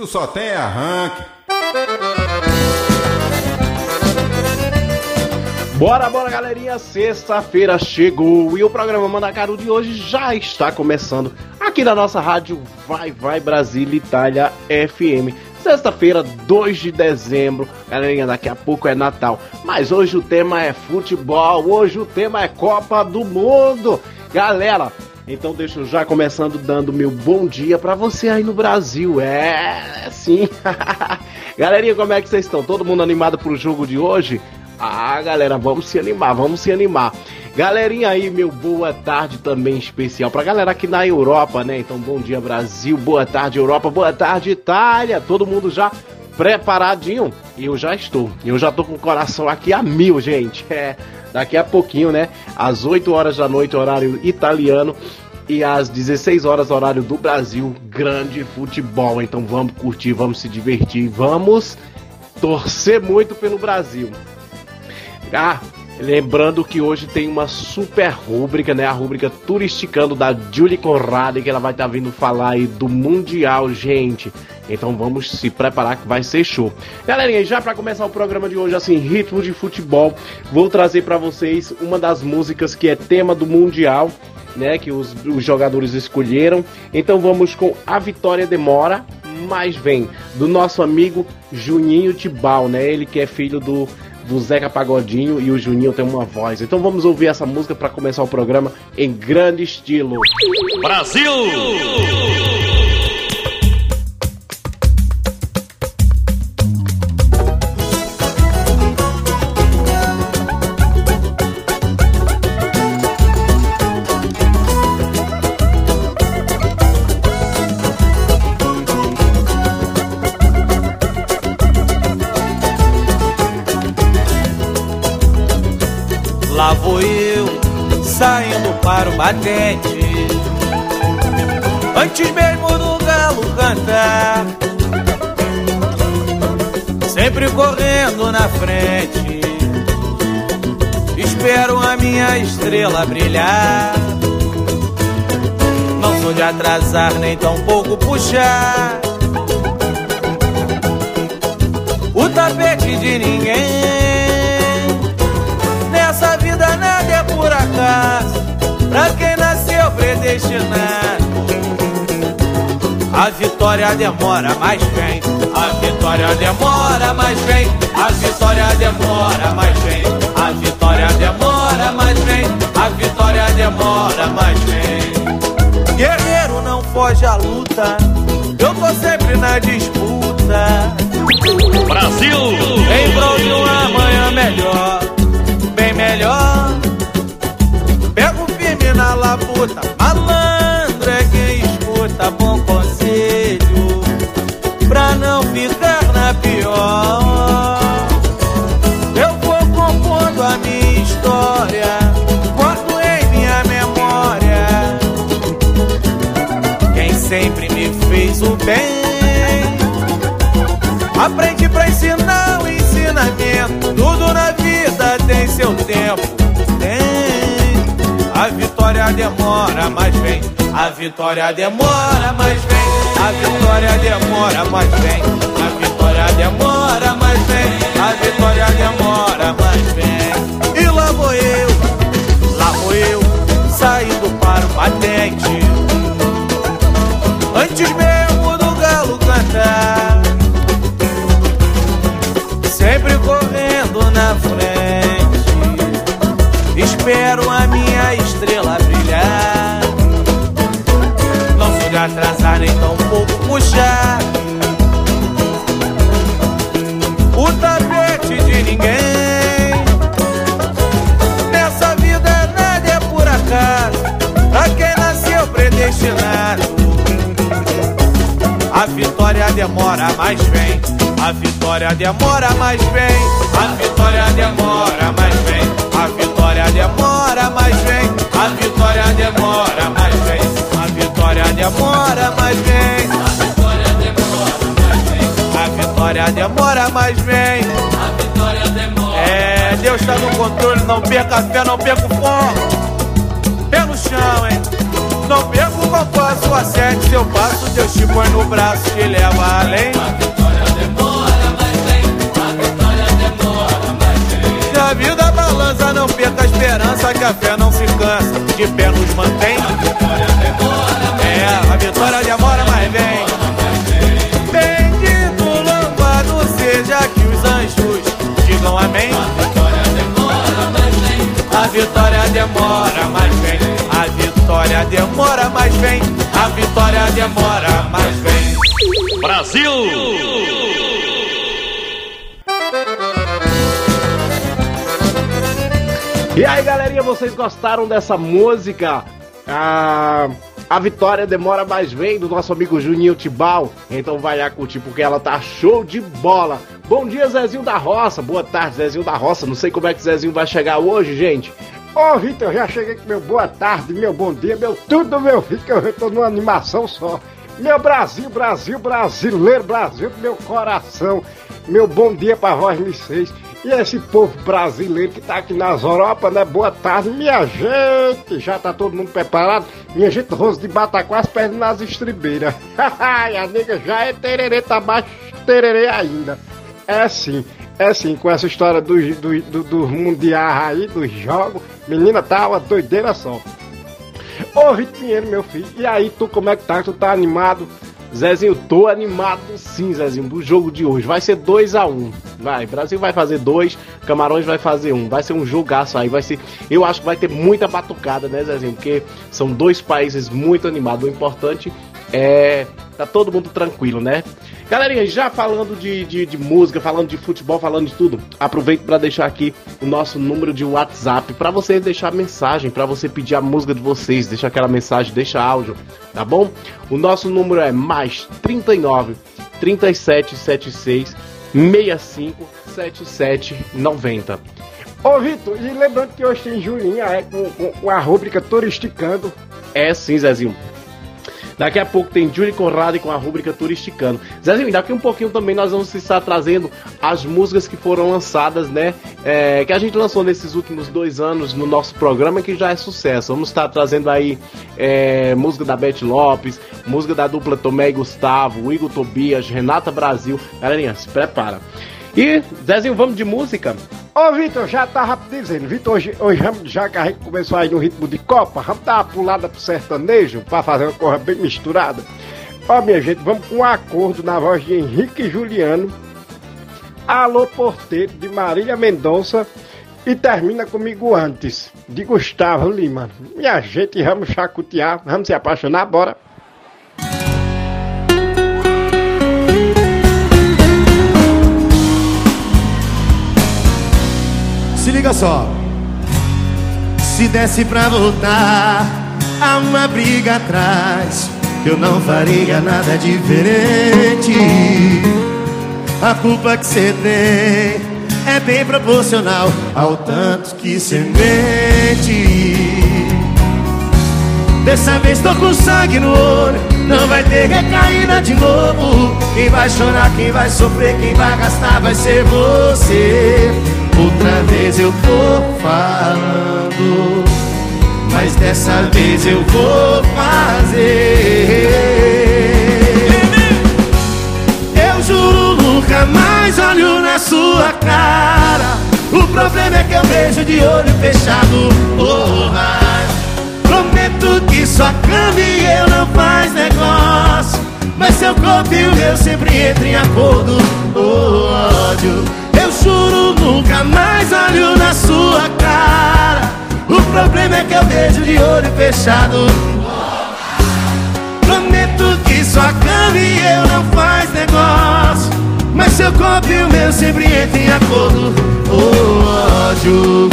Tu só tem arranque. Bora, bora, galerinha! Sexta-feira chegou e o programa Mandacaru de hoje já está começando aqui na nossa rádio Vai Vai Brasília Itália FM. Sexta-feira, 2 de dezembro. Galerinha, daqui a pouco é Natal. Mas hoje o tema é futebol, hoje o tema é Copa do Mundo. Galera, então deixa eu já começando dando meu bom dia para você aí no Brasil. É, sim. Galerinha, como é que vocês estão? Todo mundo animado pro jogo de hoje? Ah, galera, vamos se animar, vamos se animar. Galerinha aí, meu boa tarde também especial pra galera aqui na Europa, né? Então, bom dia Brasil, boa tarde Europa, boa tarde Itália. Todo mundo já preparadinho? Eu já estou. Eu já tô com o coração aqui a mil, gente. É, daqui a pouquinho, né? Às 8 horas da noite, horário italiano, e às 16 horas, horário do Brasil, grande futebol. Então vamos curtir, vamos se divertir, vamos torcer muito pelo Brasil. Ah, lembrando que hoje tem uma super rúbrica, né? A rúbrica Turisticando da Julie Conrad, que ela vai estar tá vindo falar aí do Mundial, gente. Então vamos se preparar que vai ser show. Galerinha, já para começar o programa de hoje, assim, ritmo de futebol, vou trazer para vocês uma das músicas que é tema do Mundial né, que os, os jogadores escolheram. Então vamos com A Vitória Demora, mas vem do nosso amigo Juninho Tibal, né? Ele que é filho do, do Zeca Pagodinho e o Juninho tem uma voz. Então vamos ouvir essa música para começar o programa em grande estilo. Brasil! Lá Antes mesmo do galo cantar Sempre correndo na frente. Espero a minha estrela brilhar. Não sou de atrasar nem tão pouco puxar. O tapete de ninguém A vitória demora, mas vem. A vitória demora, mas vem. A vitória demora, mas vem. A vitória demora, mas vem. A vitória demora, mas vem. Guerreiro não foge à luta. Eu tô sempre na disputa. Brasil! Em prol de um amanhã melhor na labuta, malandro é quem escuta bom conselho, vitória demora, mas vem. A vitória demora, mas vem. A vitória demora, mas vem. A vitória demora, mas vem. A vitória demora, mas vem. E lá vou eu, lá vou eu, saindo para o batente. Antes mesmo do galo cantar. nem tão pouco puxar o tapete de ninguém. Nessa vida nada é por acaso, pra quem nasceu predestinado. A vitória demora, mas vem. A vitória demora, mas vem. A vitória demora, mas vem. A vitória demora, mas vem. A vitória demora, mas vem. A vitória demora, mas vem. A vitória demora, mas vem. A vitória demora, mas vem. A. É, Deus está no controle, não perca fé, não perca o foco. Pé chão, hein? Não perca o compasso, acerte seu passo, Deus te põe no braço, te leva além. A vida balança, não perca a esperança, que a fé não se cansa, de pé nos mantém. A vitória demora, mas É, a vitória demora, mas vem. Bendito, louvado seja que os anjos digam amém. A vitória demora, mas vem. A vitória demora, mas vem. A vitória demora, mas vem. A vitória demora, mas vem. Brasil! E aí, galerinha, vocês gostaram dessa música? A, a vitória demora mais vem do nosso amigo Juninho Tibal. Então vai lá curtir porque ela tá show de bola. Bom dia, Zezinho da Roça. Boa tarde, Zezinho da Roça. Não sei como é que Zezinho vai chegar hoje, gente. Ô, Vitor, já cheguei com meu boa tarde, meu bom dia, meu tudo, meu filho, que eu tô numa animação só. Meu Brasil, Brasil, brasileiro, Brasil do meu coração. Meu bom dia pra vós, vocês. E esse povo brasileiro que tá aqui nas Europa, né? Boa tarde, minha gente. Já tá todo mundo preparado? Minha gente, rosto de bataquá, as pernas nas estribeiras. e a nega já é tererê, tá mais tererê ainda. É sim, é sim, com essa história dos do, do, do mundiais aí, dos jogos, menina, tá uma doideira só. Ô Vitor Pinheiro, meu filho, e aí, tu como é que tá? Tu tá animado? Zezinho, tô animado sim, Zezinho, do jogo de hoje. Vai ser 2 a 1 um. Vai, Brasil vai fazer dois, Camarões vai fazer um. Vai ser um jogaço aí, vai ser. Eu acho que vai ter muita batucada, né, Zezinho? Porque são dois países muito animados. O importante é. Tá todo mundo tranquilo, né? Galerinha, já falando de, de, de música, falando de futebol, falando de tudo, aproveito para deixar aqui o nosso número de WhatsApp para vocês deixar mensagem, para você pedir a música de vocês, deixa aquela mensagem, deixa áudio, tá bom? O nosso número é mais 39 3776 65 77 90. Ô, Vitor, e lembrando que hoje tem Julinha, é, com, com, com a rúbrica Turisticando. É sim, Zezinho. Daqui a pouco tem Júlio Conrado com a rúbrica Turisticando. Zezinho, daqui um pouquinho também nós vamos estar trazendo as músicas que foram lançadas, né? É, que a gente lançou nesses últimos dois anos no nosso programa, que já é sucesso. Vamos estar trazendo aí é, música da Beth Lopes, música da dupla Tomé e Gustavo, Igor Tobias, Renata Brasil. Galerinha, se prepara. E, Zezinho, vamos de música? Ô, Vitor, já tava dizendo, Vitor, hoje, hoje já que a gente começou aí no ritmo de Copa, vamos dar uma pulada pro sertanejo pra fazer uma coisa bem misturada. Ó, minha gente, vamos com um acordo na voz de Henrique Juliano, Alô Porteiro, de Marília Mendonça, e termina comigo antes, de Gustavo Lima. Minha gente, vamos chacotear, vamos se apaixonar, bora. Se liga só. Se desse pra voltar a uma briga atrás, eu não faria nada diferente. A culpa que você tem é bem proporcional ao tanto que você mente. Dessa vez tô com sangue no olho, não vai ter recaída de novo. Quem vai chorar, quem vai sofrer, quem vai gastar vai ser você. Outra vez eu tô falando, mas dessa vez eu vou fazer. Eu juro nunca mais olho na sua cara. O problema é que eu vejo de olho fechado. Oh, prometo que sua cama e eu não faz negócio. Mas seu corpo e o meu sempre entram em acordo. Oh, ódio. Juro nunca mais olho na sua cara. O problema é que eu vejo de olho fechado. Prometo que sua cama e eu não faz negócio. Mas seu corpo e o meu sempre entram em acordo. Oh, ódio.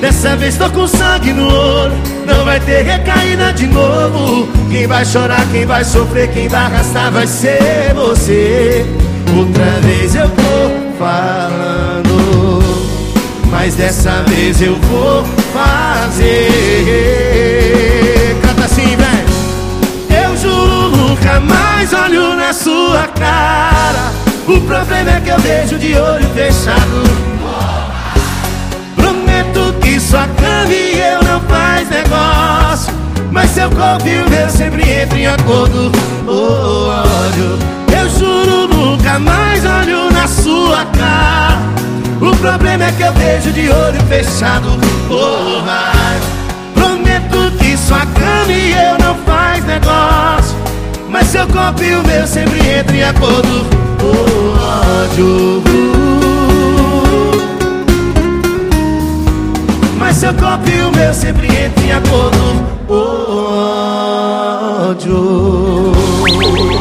Dessa vez tô com sangue no olho Não vai ter recaída de novo. Quem vai chorar, quem vai sofrer Quem vai arrastar vai ser você. Outra vez eu tô falando Mas dessa vez eu vou fazer. Canta assim, velho. Eu juro nunca mais olho na sua cara. O problema é que eu vejo de olho fechado. Prometo que sua cama e eu não faz negócio. Mas seu corpo e o meu sempre entram em acordo. Oh, ódio eu juro nunca mais olho na sua cara. O problema é que eu vejo de olho fechado. Oh, mas Prometo que sua cama e eu não faz negócio. Mas seu corpo e o meu sempre entram em acordo. Oh, ódio Mas seu corpo e o meu sempre entram em acordo ódio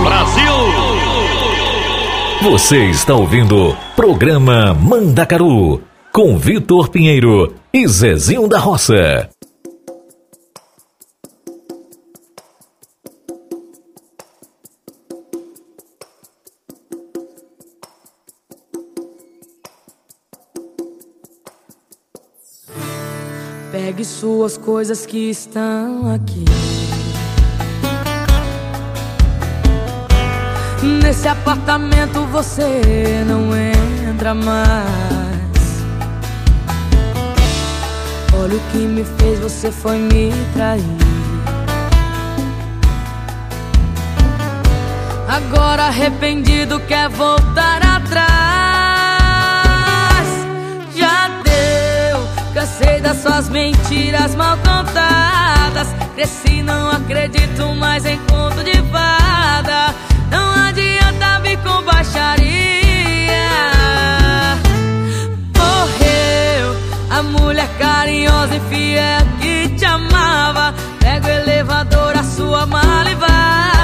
Brasil! Você está ouvindo programa Mandacaru com Vitor Pinheiro e Zezinho da Roça. Pegue suas coisas que estão aqui. Nesse apartamento você não entra mais. Olha o que me fez, você foi me trair. Agora arrependido quer voltar atrás. Cansei das suas mentiras mal contadas. Cresci, não acredito mais em conto de fada. Não adianta vir com baixaria. Morreu a mulher carinhosa e fiel que te amava. Pega o elevador, a sua mala e vaza.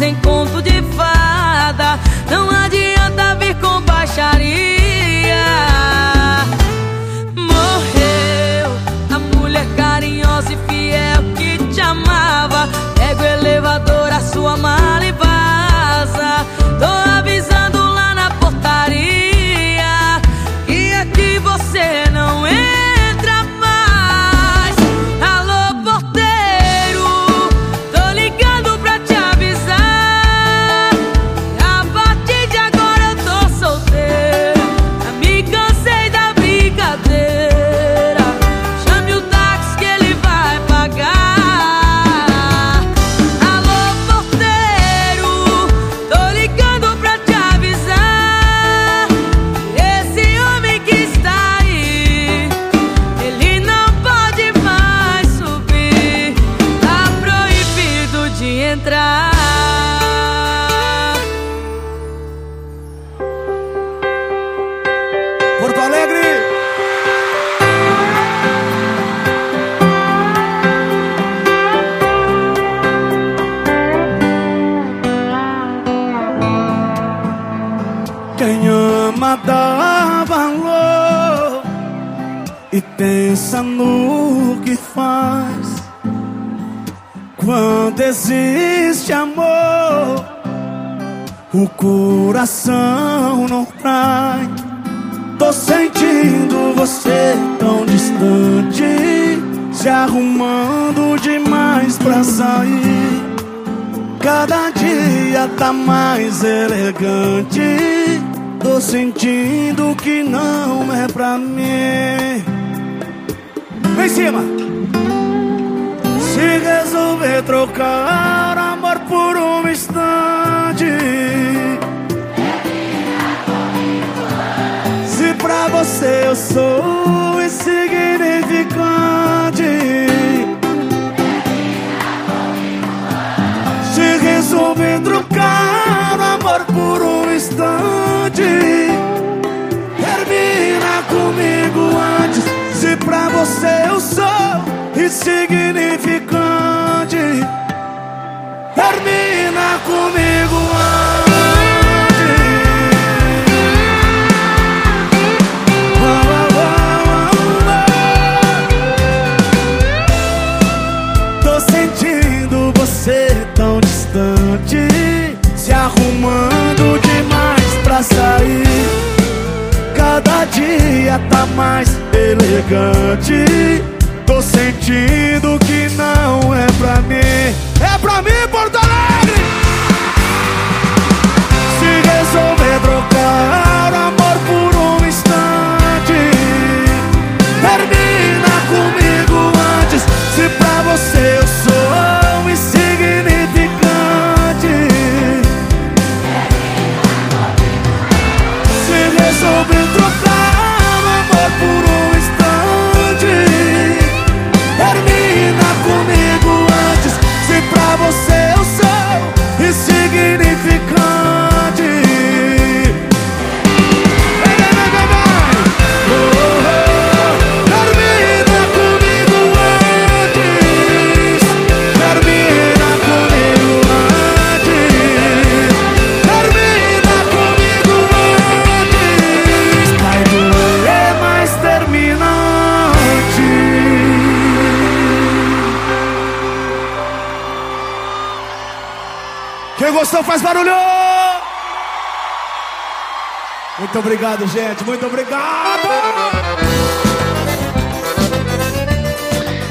Em conto de cima! Se resolver trocar amor por um instante Se pra você eu sou insignificante Se resolver trocar insignificante. Termina comigo antes. Tô sentindo você tão distante Se arrumando demais pra sair. Cada dia tá mais elegante Sentindo que não é pra mim É pra mim, Porto Alegre! Se resolver trocar faz barulho! Muito obrigado, gente. Muito obrigado!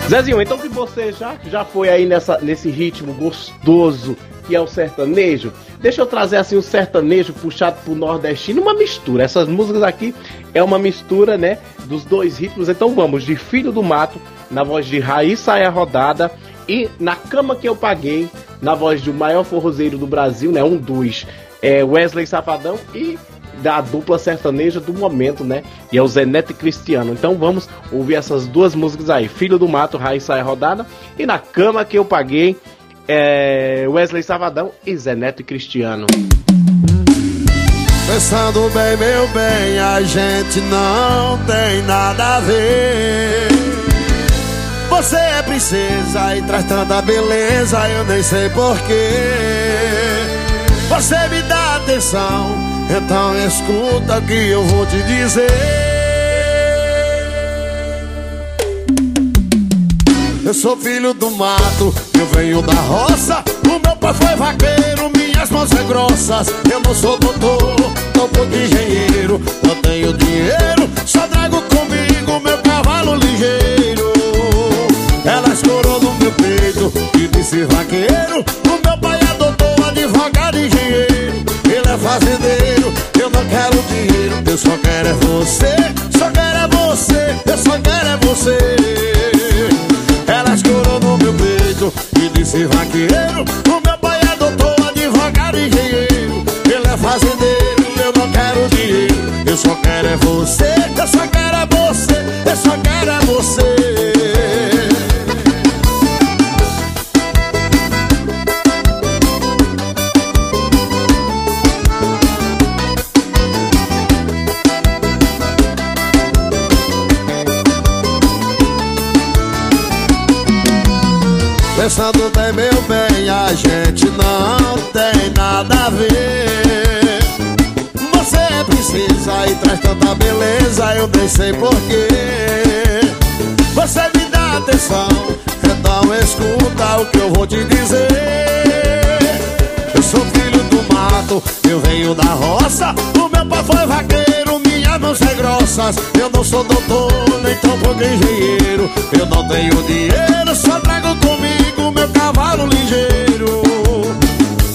Zezinho, então que você já, já foi aí nessa, nesse ritmo gostoso que é o sertanejo, deixa eu trazer assim o sertanejo puxado pro nordestino, uma mistura. Essas músicas aqui é uma mistura, né, dos dois ritmos. Então vamos de Filho do Mato, na voz de Raíssa Saia Rodada, e Na Cama Que Eu Paguei, na voz do maior forrozeiro do Brasil, né, um dos é, Wesley Safadão e da dupla sertaneja do momento, né? E é o Zé Neto e Cristiano. Então vamos ouvir essas duas músicas aí: Filho do Mato, Raiz Saia Rodada e Na Cama Que Eu Paguei, é, Wesley Savadão e Zé Neto e Cristiano. Pensando bem, meu bem, a gente não tem nada a ver. Você é princesa e traz tanta beleza, eu nem sei porquê. Você me dá atenção, então escuta o que eu vou te dizer. Eu sou filho do mato, eu venho da roça. O meu pai foi vaqueiro, minhas mãos são grossas. Eu não sou doutor, não sou engenheiro. Não tenho dinheiro, só trago comigo meu cavalo ligeiro. Ela escorou no meu peito e disse vaqueiro. O meu pai é doutor, advogado, engenheiro. Ele é fazendeiro, eu não quero dinheiro. Eu só quero é você, só quero é você, eu só quero é você. Ela escorou no meu peito e disse vaqueiro O meu pai é doutor, advogado engenheiro Ele é fazendeiro, eu não quero dinheiro Eu só quero é você, eu só quero é você Eu só quero é você sou doutor, nem tão pouco engenheiro. Eu não tenho dinheiro, só trago comigo meu cavalo ligeiro.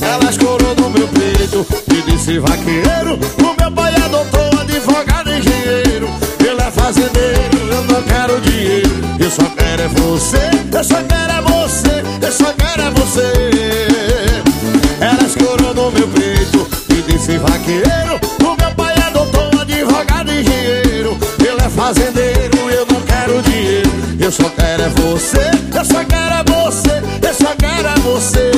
Ela escorou no meu peito e disse vaqueiro O meu pai é doutor, advogado, engenheiro. Ele é fazendeiro, eu não quero dinheiro. Eu só quero é você, eu só quero é você Eu só quero é você. Ela escorou no meu peito e disse vaqueiro Eu só quero é você, eu só quero é você Eu só quero é você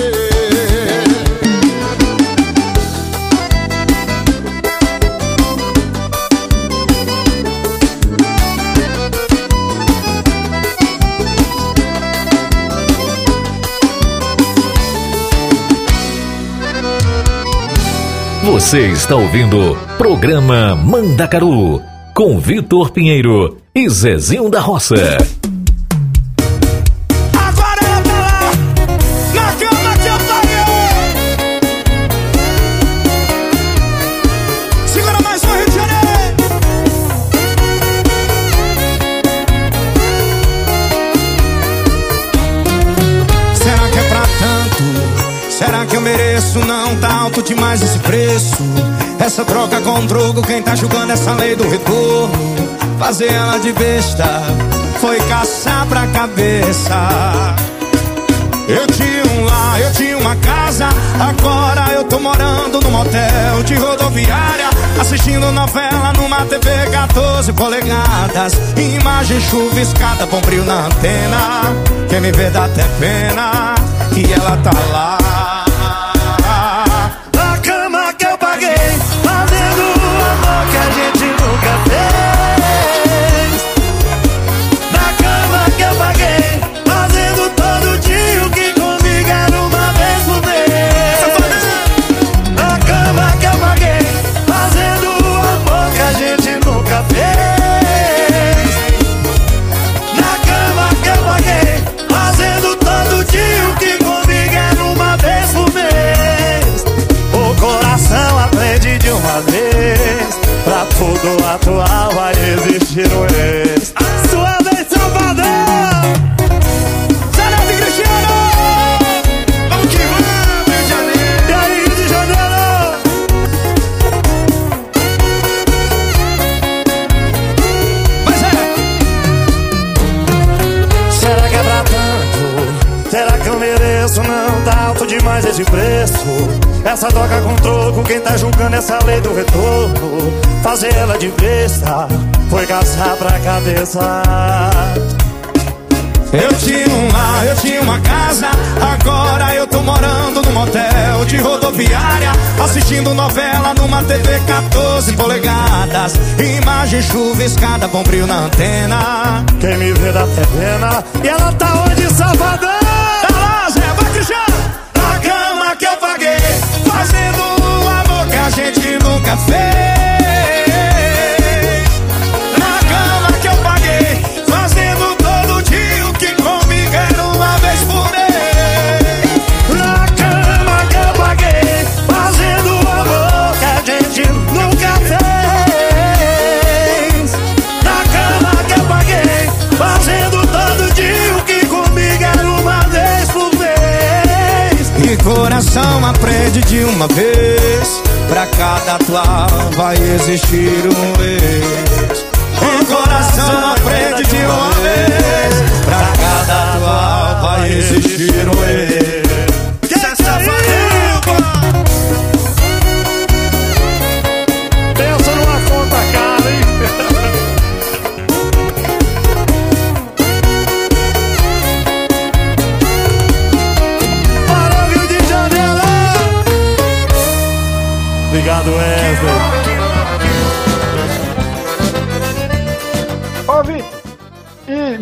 Você está ouvindo Programa Mandacaru com Vitor Pinheiro e Zezinho da Roça. Com drogo, quem tá julgando essa lei do retorno? Fazer ela de besta foi caçar pra cabeça. Eu tinha um lar, eu tinha uma casa. Agora eu tô morando num motel de rodoviária. Assistindo novela numa TV 14 polegadas. Imagem chuviscada, bombril na antena. Quem me vê dá até pena. E ela tá lá. Retorno? Fazer ela de besta foi caçar pra cabeça. Eu tinha um lar, eu tinha uma casa. Agora eu tô morando num motel de rodoviária. Assistindo novela numa TV 14 polegadas. Imagem chuviscada, bom brilho na antena. Quem me vê dá até pena. E ela tá onde, Salvador? Tá lá, Zé, vai Cristiano! Na cama que eu paguei. Fazendo gente nunca fez. Na cama que eu paguei, fazendo todo dia o que comigo era uma vez por mês. Na cama que eu paguei, fazendo amor que a gente nunca fez. Na cama que eu paguei, fazendo todo dia o que comigo era uma vez por vez. E coração aprende de uma vez. Pra cada atual vai existir um ex. O coração aprende de uma vez. Pra cada atual vai existir um ex.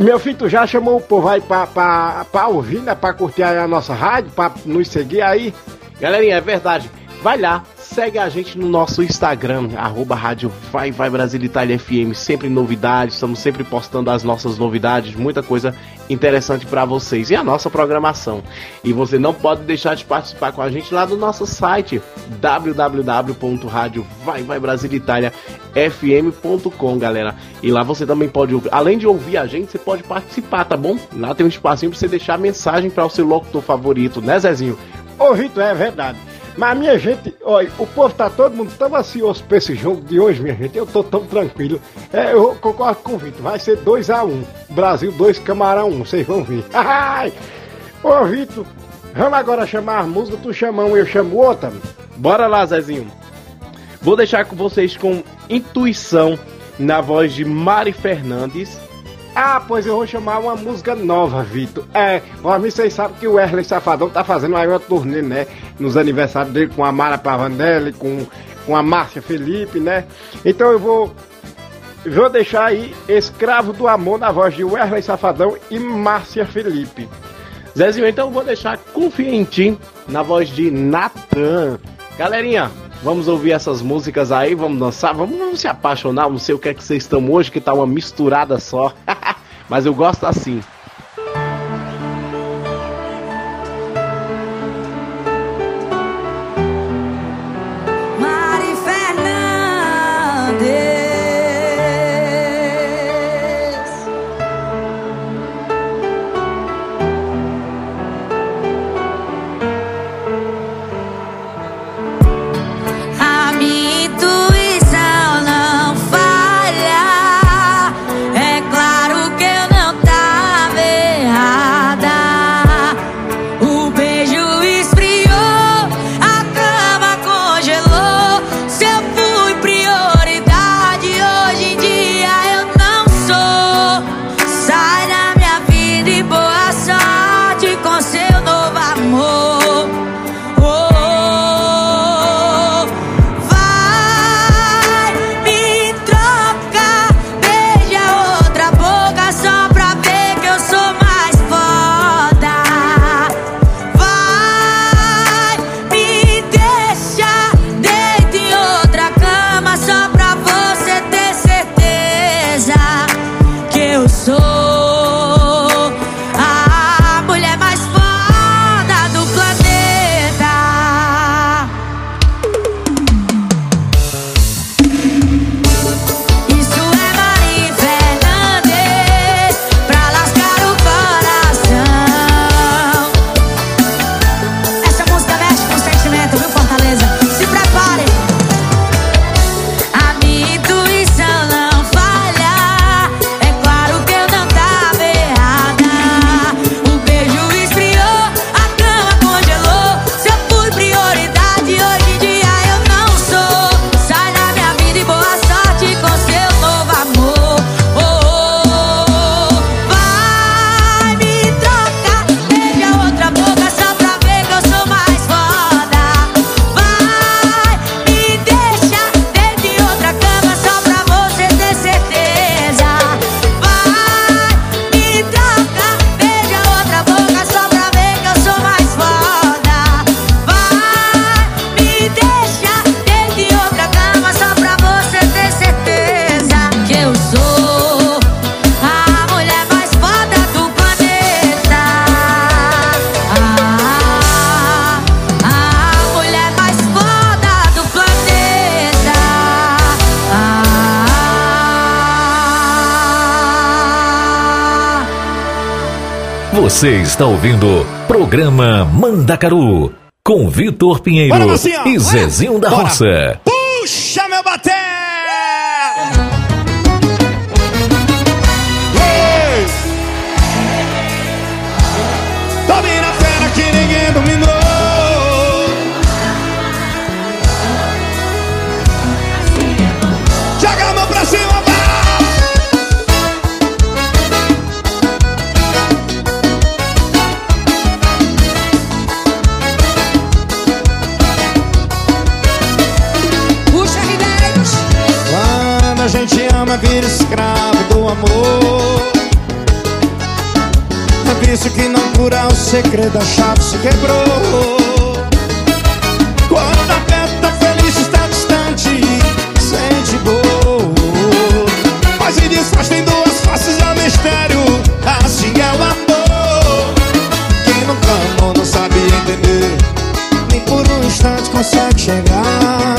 Meu filho, tu já chamou o povo aí pra, pra, pra ouvir, né? Pra curtir a nossa rádio, pra nos seguir aí? Galerinha, é verdade. Vai lá, segue a gente no nosso Instagram, arroba rádio Vai Vai Brasil Itália FM, sempre novidades, estamos sempre postando as nossas novidades, muita coisa interessante para vocês e a nossa programação. E você não pode deixar de participar com a gente lá no nosso site www.radiovaivaibraziliitaliafm.com, galera. E lá você também pode, além de ouvir a gente, você pode participar, tá bom? Lá tem um espacinho para você deixar mensagem para o seu locutor favorito, né, Zezinho? Ô, Vitor, é verdade. Mas minha gente, olha, o povo tá todo mundo tão ansioso pra esse jogo de hoje, minha gente. Eu tô tão tranquilo. É, eu concordo com o Vitor, vai ser 2x1. Um. Brasil 2, Camarão 1, um, vocês vão ver. Ô, Vitor, vamos agora chamar a música, tu chama um, eu chamo outra. Bora lá, Zezinho. Vou deixar com vocês com intuição na voz de Mari Fernandes ah, pois eu vou chamar uma música nova, Vitor. É, mim vocês sabem que o Wesley Safadão tá fazendo aí uma turnê, né? Nos aniversários dele com a Mara Pavanelli, com, com a Márcia Felipe, né? Então eu vou. Vou deixar aí Escravo do Amor na voz de Wesley Safadão e Márcia Felipe. Zezinho, então vou deixar Confia em Ti na voz de Natan. Galerinha, Vamos ouvir essas músicas aí, vamos dançar, vamos, vamos se apaixonar, não sei o que é que vocês estão hoje, que tá uma misturada só. Mas eu gosto assim. Está ouvindo programa Mandacaru com Vitor Pinheiro e Zezinho da Bora. Roça. vira escravo do amor. O vício que não cura o segredo, a chave se quebrou. Quando a tá feliz, está distante, sente dor Mas e desfaz tem duas faces, ao mistério Assim é o amor. Quem nunca amou não sabe entender Nem por um instante consegue chegar.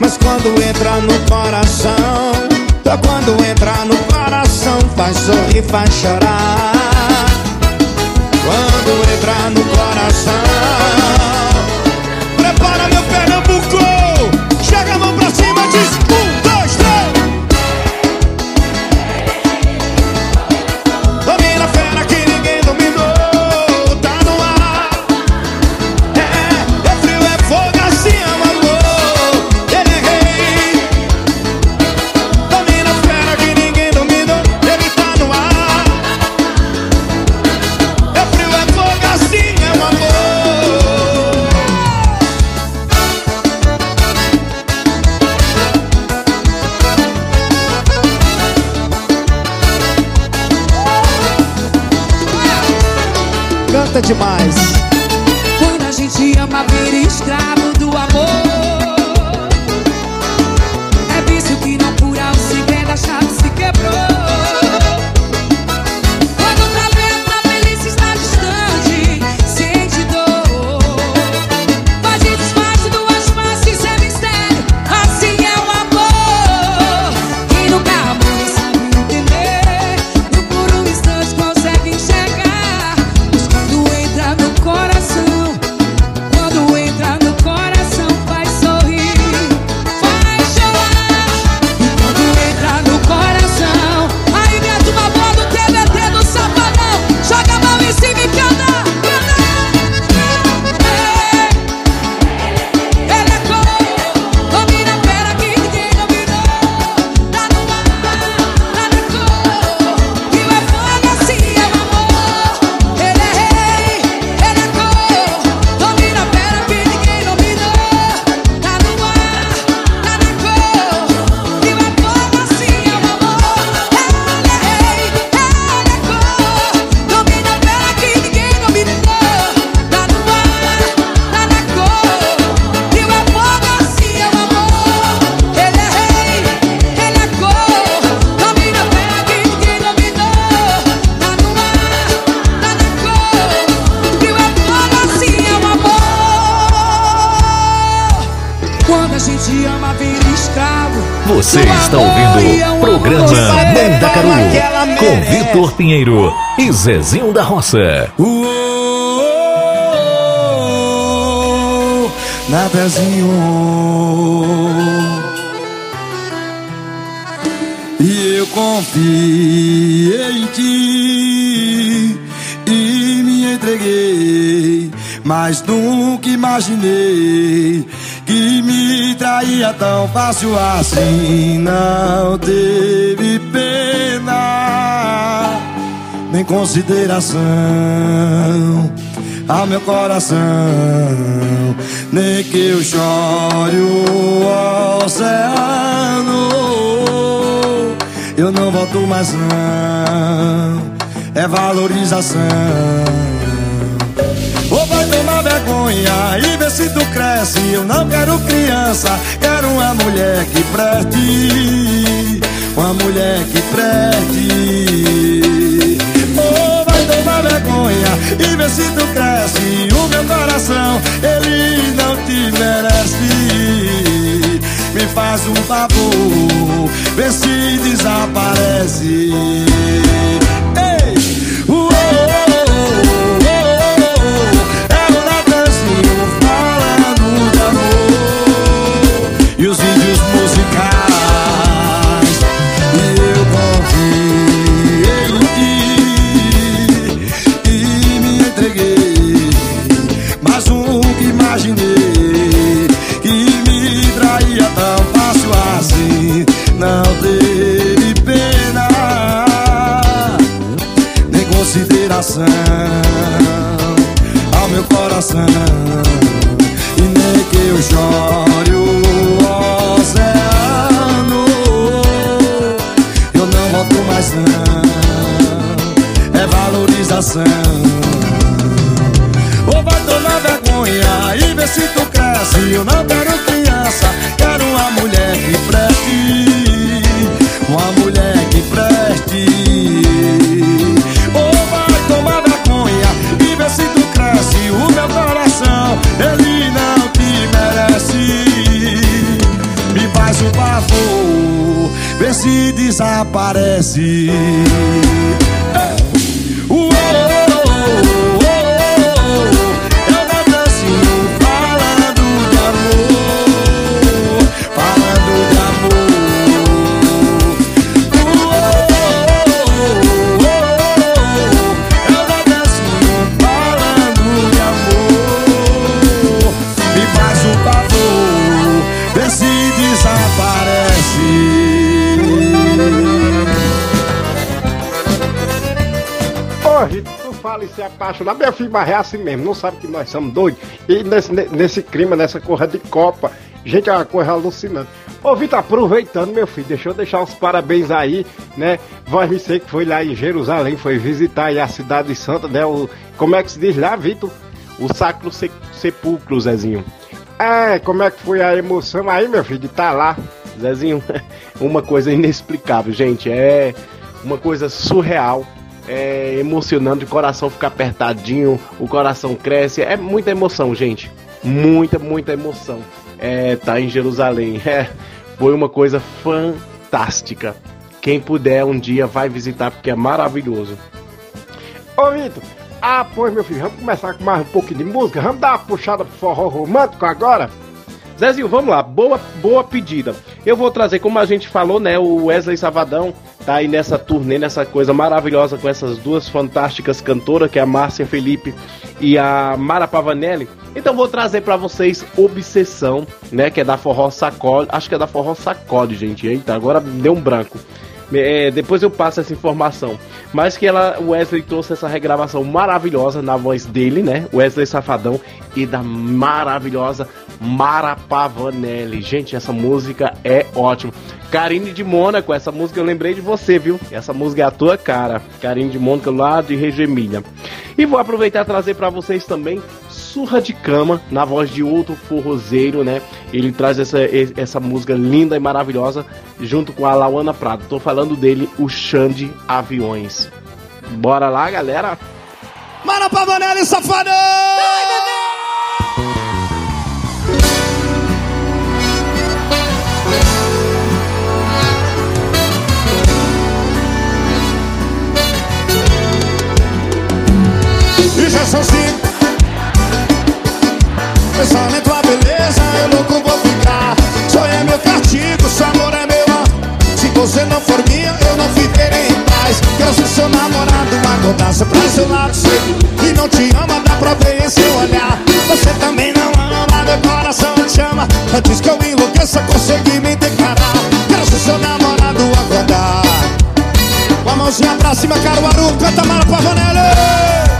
Mas quando entra no coração só quando entra no coração faz sorrir, faz chorar. Quando entra no coração demais. Zezinho da Roça. Uh, oh, oh. E eu confiei em ti e me entreguei, mas nunca imaginei que me traía tão fácil assim. Não teve em consideração a meu coração. Nem que eu chore o oceano, eu não volto mais não. É valorização. Ou vai tomar vergonha e ver se tu cresce. Eu não quero criança, quero uma mulher que preste. Uma mulher que preste e vê se tu cresce. O meu coração, ele não te merece. Me faz um favor, vê se desaparece. coração. E nem que eu jogue Uou, apaixonar. Meu filho, mas é assim mesmo, não sabe que nós somos doidos. E nesse, ne- nesse clima, nessa corra de Copa, gente, é uma coisa alucinante. Ô, Vitor, aproveitando, meu filho, deixa eu deixar os parabéns aí, né? Voz me sei que foi lá em Jerusalém, foi visitar aí a cidade santa, né? O, como é que se diz lá, Vitor? O Sacro Se- Sepulcro, Zezinho. É, como é que foi a emoção aí, meu filho, de estar lá? Zezinho, uma coisa inexplicável, gente. É uma coisa surreal. É emocionante, o coração fica apertadinho, o coração cresce. É muita emoção, gente. Muita, muita emoção. É, tá em Jerusalém. É, foi uma coisa fantástica. Quem puder um dia vai visitar porque é maravilhoso. Ô, Vitor, ah, pois, meu filho, vamos começar com mais um pouquinho de música? Vamos dar uma puxada pro forró romântico agora? Zezinho, vamos lá, boa, boa pedida. Eu vou trazer, como a gente falou, né? O Wesley Savadão tá aí nessa turnê, nessa coisa maravilhosa com essas duas fantásticas cantoras, que é a Márcia Felipe e a Mara Pavanelli. Então vou trazer pra vocês Obsessão, né? Que é da Forró Sacode. Acho que é da Forró Sacode, gente. Eita, agora deu um branco. É, depois eu passo essa informação. Mas que ela, Wesley trouxe essa regravação maravilhosa na voz dele, né? Wesley Safadão e da maravilhosa Mara Pavanelli. Gente, essa música é ótima. Karine de Mônaco, essa música eu lembrei de você, viu? Essa música é a tua cara. Karine de Mônaco lá de Regemilha. E vou aproveitar e trazer para vocês também Surra de Cama, na voz de outro forrozeiro, né? Ele traz essa, essa música linda e maravilhosa junto com a Lauana Prado. Tô falando dele, o Xande Aviões. Bora lá, galera! Mara Pavanelli, safadão! E já são cinco Pensando em tua beleza, eu louco vou ficar. Sonho é meu castigo, seu amor é meu Se você não for minha, eu não ficarei em paz Quero ser seu namorado, acordar pra seu lado sei. E não te ama, dá pra ver em seu olhar. Você também não ama, meu coração te chama Antes que eu enlouqueça, consegui me declarar. Quero ser seu namorado, acordar. Com a mãozinha pra cima, Caruaru, canta Mara Pavanelli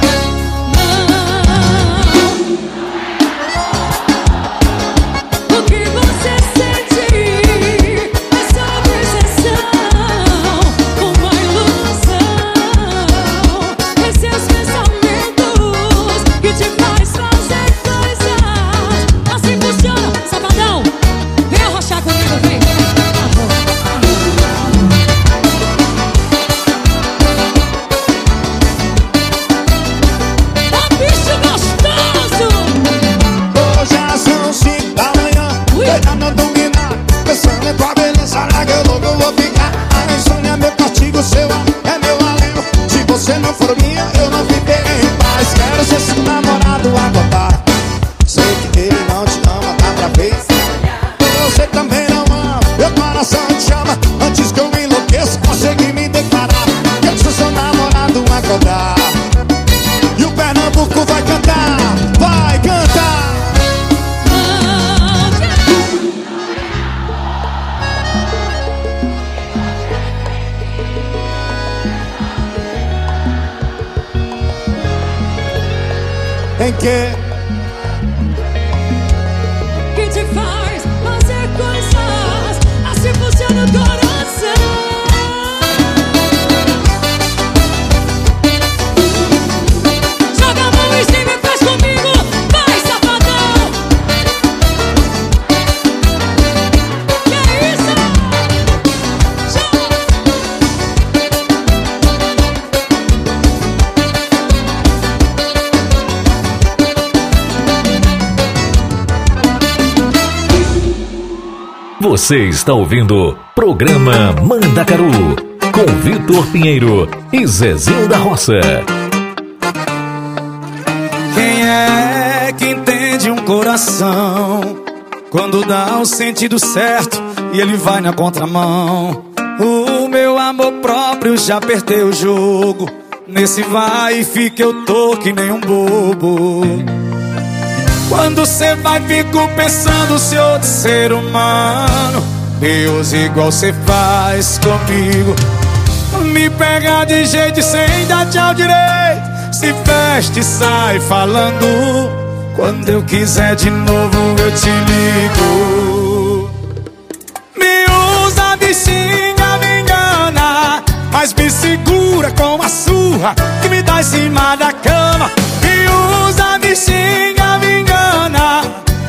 Você está ouvindo Programa Mandacaru com Vitor Pinheiro e Zezinho da Roça. Quem é que entende um coração quando dá o sentido certo e ele vai na contramão? O meu amor próprio já perdeu o jogo. Nesse vai e fica eu tô que nem um bobo. Quando cê vai, fico pensando se outro ser humano. Deus, igual cê faz comigo. Me pega de jeito sem dar tchau direito. Se veste e sai falando. Quando eu quiser de novo, eu te ligo. Me usa, xinga, me engana. Mas me segura com a surra que me dá em cima da cama. Me usa, engana.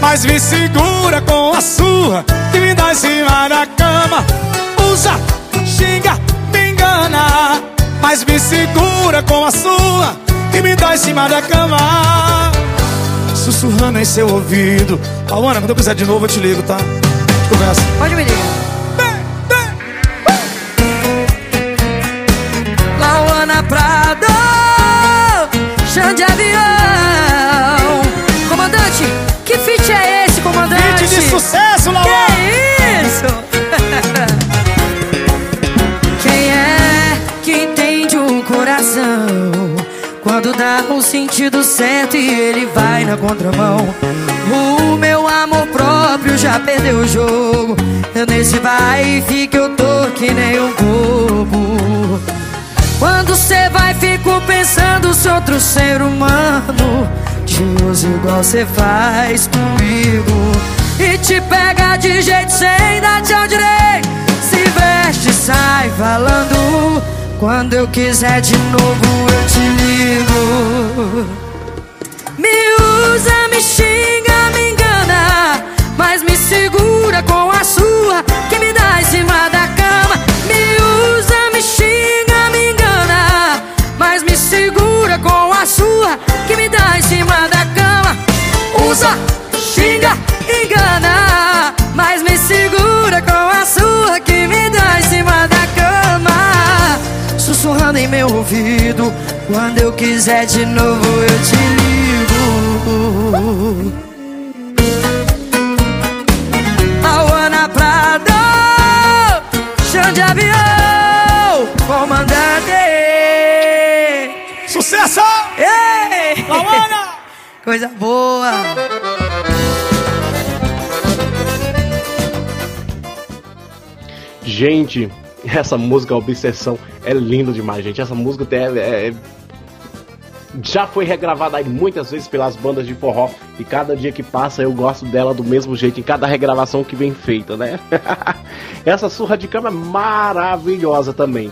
Mas me segura com a surra que me dá em cima da cama. Usa, xinga, me engana. Mas me segura com a sua que me dá em cima da cama. Sussurrando em seu ouvido. Alana, quando eu quiser de novo eu te ligo, tá? Conversa. Pode me ligar. Lauana Prado, chão sucesso, Lauana! Que isso? Quem é que entende um coração quando dá o sentido certo e ele vai na contramão? O meu amor próprio já perdeu o jogo. Eu nesse vai e fica, eu tô que nem um bobo. Quando cê vai, fico pensando se outro ser humano te usa igual cê faz comigo. E te pega de jeito sem dar tchau direito. Se veste, sai falando. Quando eu quiser de novo, eu te Quando eu quiser de novo, eu te ligo. Auana Prado, chão de avião, comandante. Sucesso! Ei! Lauana! Coisa boa. Gente, essa música Obsessão é linda demais, gente. Essa música é, é- já foi regravada aí muitas vezes pelas bandas de forró e cada dia que passa eu gosto dela do mesmo jeito em cada regravação que vem feita, né? essa surra de cama é maravilhosa também.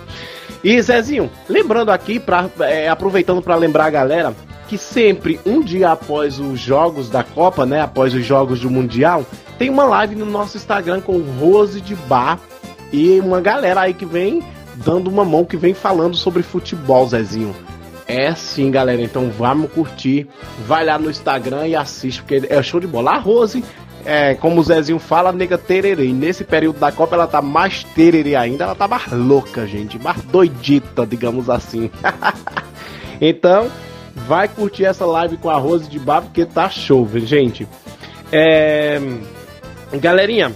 E Zezinho, lembrando aqui, pra, é, aproveitando para lembrar a galera que sempre um dia após os jogos da Copa, né, após os jogos do Mundial, tem uma live no nosso Instagram com Rose de Bar e uma galera aí que vem dando uma mão, que vem falando sobre futebol, Zezinho. É sim, galera. Então vamos curtir. Vai lá no Instagram e assiste, porque é show de bola. A Rose, é, como o Zezinho fala, nega tererê. E nesse período da Copa ela tá mais tererê ainda. Ela tá mais louca, gente. Mais doidita, digamos assim. então, vai curtir essa live com a Rose de Bar, porque tá show, gente. É... Galerinha,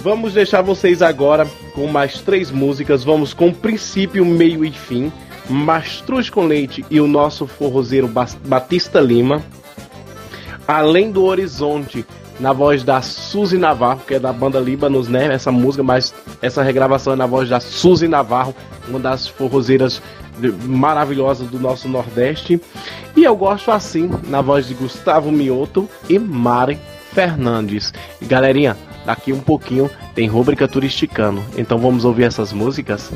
Vamos deixar vocês agora com mais três músicas. Vamos com princípio, meio e fim. Mastruz com leite e o nosso forrozeiro Batista Lima. Além do Horizonte, na voz da Suzy Navarro, que é da banda Líbanos, né? Essa música, mas essa regravação é na voz da Suzy Navarro, uma das forrozeiras maravilhosas do nosso Nordeste. E eu gosto assim, na voz de Gustavo Mioto e Mari Fernandes. E galerinha, daqui um pouquinho tem rúbrica turisticano. Então vamos ouvir essas músicas?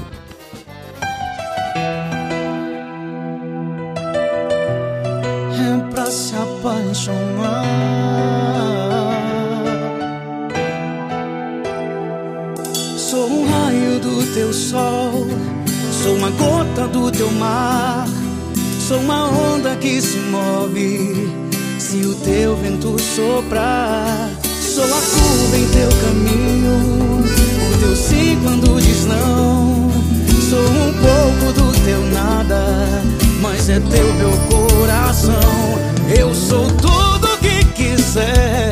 que se move se o teu vento soprar. Sou a curva em teu caminho, o teu sim quando diz não. Sou um pouco do teu nada, mas é teu meu coração. Eu sou tudo que quiser.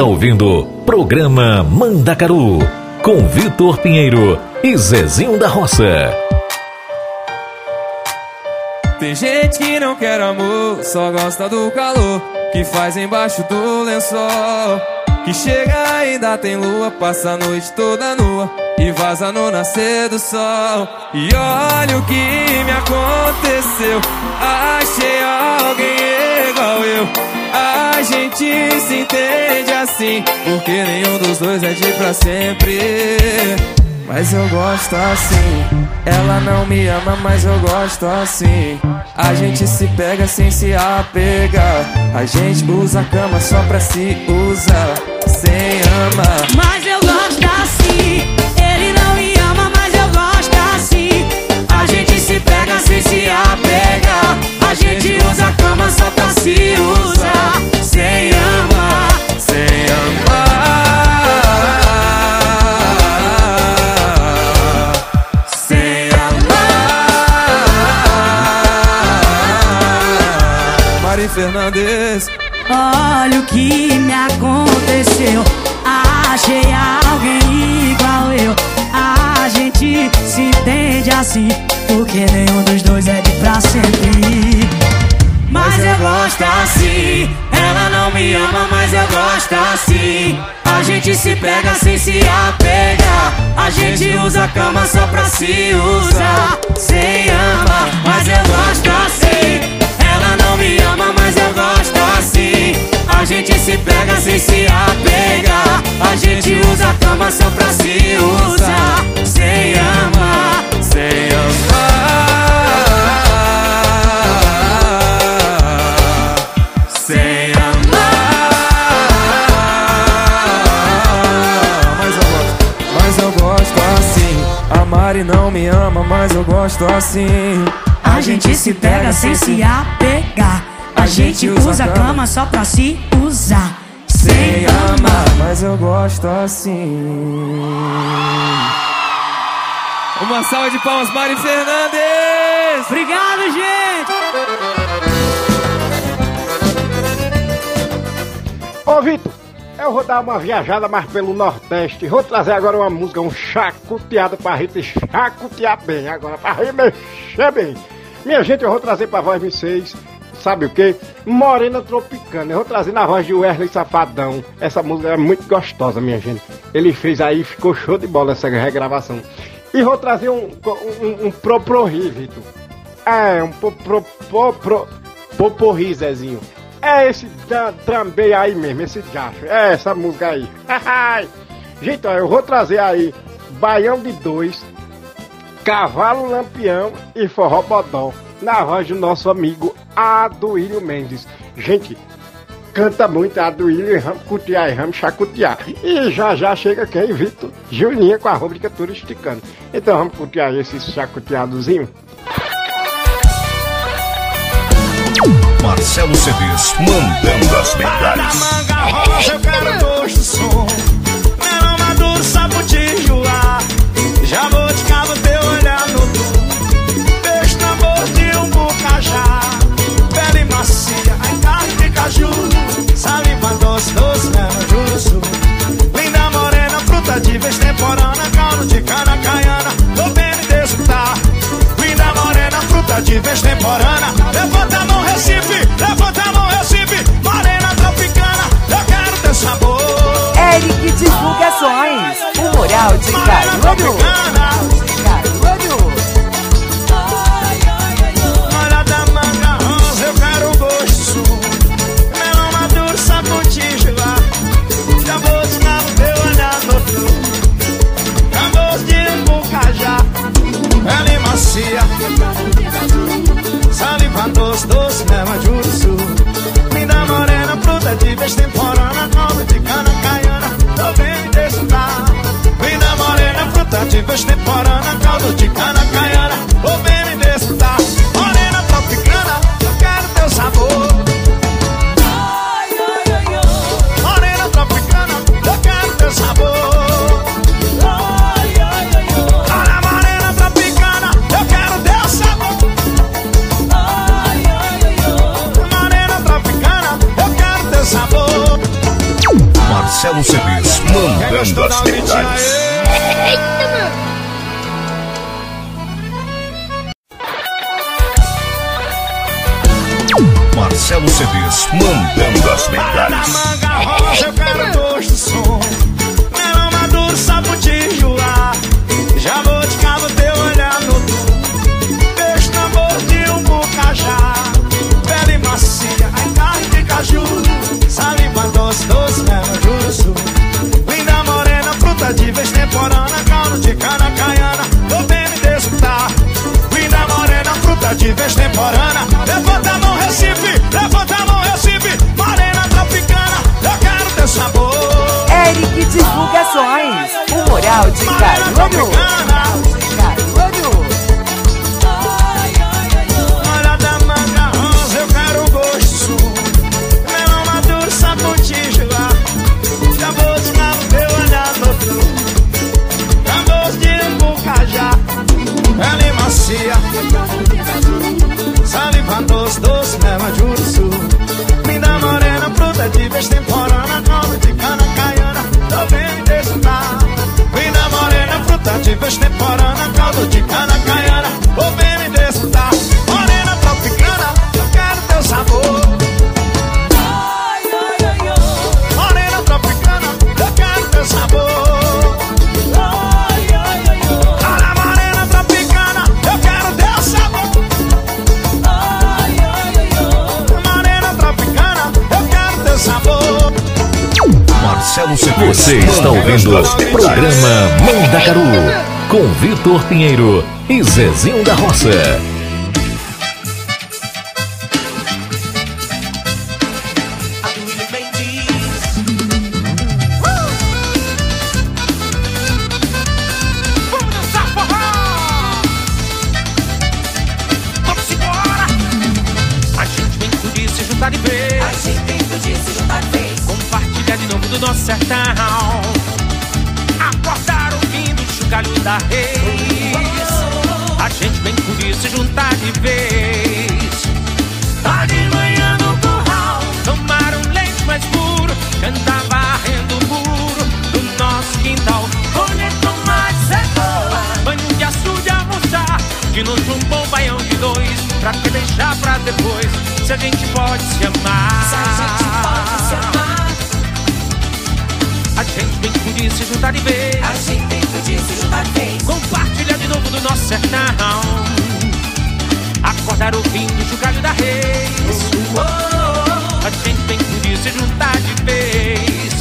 Está ouvindo Programa Mandacaru com Vitor Pinheiro e Zezinho da Roça. Tem gente que não quer amor, só gosta do calor que faz embaixo do lençol. Que chega ainda tem lua, passa a noite toda nua e vaza no nascer do sol. E olha o que me aconteceu, achei alguém igual eu. A gente se entende assim, porque nenhum dos dois é de pra sempre. Mas eu gosto assim. Ela não me ama, mas eu gosto assim. A gente se pega sem se apegar. A gente usa a cama só pra se usar, sem amar. Mas eu gosto assim. Ele não me ama, mas eu gosto assim. A gente se pega sem se apegar. Usa a cama só pra se usar, sem amar, sem amar. sem amar. Mari Fernandes. Olha o que me aconteceu. Achei alguém igual eu. A gente se entende assim, porque nenhum dos dois é de pra sempre. Mas eu gosto assim. Ela não me ama, mas eu gosto assim. A gente se pega sem se apegar. A gente usa a cama só pra se usar, sem amar. Mas eu gosto assim. Ela não me ama, mas eu gosto assim. A gente se pega sem se apegar. A gente usa a cama só pra se usar, sem amar, sem amar. A Mari não me ama, mas eu gosto assim. A gente se pega sem se apegar. A gente usa a cama só pra se usar, sem amar. Mas eu gosto assim. Uma salva de palmas, Mari Fernandes! Obrigado, gente! Ô Vitor, eu vou dar uma viajada mais pelo Nordeste. Vou trazer agora uma música, um chacoteado pra Rita chacotear bem. Agora, pra remexer bem. Minha gente, eu vou trazer pra voz vocês, sabe o que? Morena Tropicana. Eu vou trazer na voz de Wesley Safadão. Essa música é muito gostosa, minha gente. Ele fez aí, ficou show de bola essa regravação. E vou trazer um, um, um. É, um pro pro pro Zezinho. É esse trambei aí mesmo, esse jacho. É essa música aí. Gente, ó, eu vou trazer aí Baião de Dois, Cavalo Lampião e Forró Bodó. Na voz do nosso amigo Aduílio Mendes. Gente, canta muito Aduílio e vamos cutear e vamos chacotear. E já já chega quem, Vitor? Juninha com a rubrica turisticando. Então vamos cutear esse chacoteadozinho. Marcelo CDs mandando as medalhas. Manga rosa, eu quero gosto do som. Melão maduro, sabutinho lá. Já vou de cabo teu olhar no tu. Peixe boca de um bucajá. Pele macia, ai carne de caju. Saliva doce, doce, mel, juruçu. Linda morena, fruta de vez temporana. Caldo de cana caiana, tô bem de escutar. Linda morena, fruta de vez temporana. Moral de beste parana, caldo de cana, caiana, vou bem degustar. Morena tropicana, eu quero teu sabor. Ai, ai, ai, ai. Morena tropicana, eu quero teu sabor. Ai, ai, ai, morena tropicana, eu quero teu sabor. Ai, ai, ai, eu quero teu sabor. Marcelo Celis, mandando as trindades. Mandando de vez. Compartilhar de novo do nosso sertão. Acordar ouvindo o chocalho da reis. Se juntar de vez. Tá de manhã no curral. Tomar um leite mais puro. Cantar varrendo o muro do nosso quintal. Colher tomate, cebola. Banho de açude almoçar. De noite um bom baião de dois. Pra que deixar pra depois? Se a gente pode se amar. Se a gente pode se amar. A gente vem podia se juntar de vez. A gente podia se juntar de vez. Compartilhar de novo do nosso sertão. Acordar ouvindo o chocalho da reis. A gente vem podia se juntar de vez.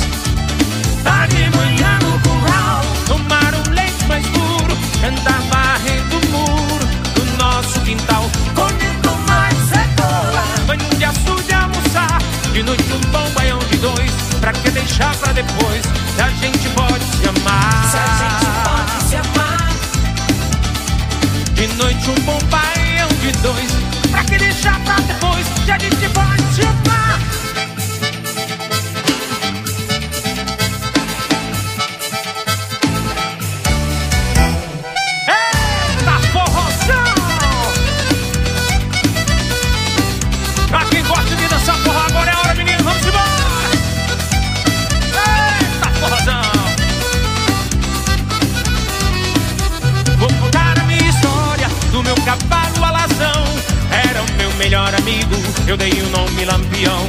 Tá de manhã no curral. Tomar um leite mais puro. Cantar varrendo o muro do nosso quintal. Comendo mais cebola. Banho de açude almoçar. De noite um bom baião de dois. Pra que deixar pra depois? Se a gente pode se amar. Se a gente pode se amar. De noite um bom baião de dois. Pra que deixar pra depois? Se a gente pode se amigo, eu dei o nome Lampião.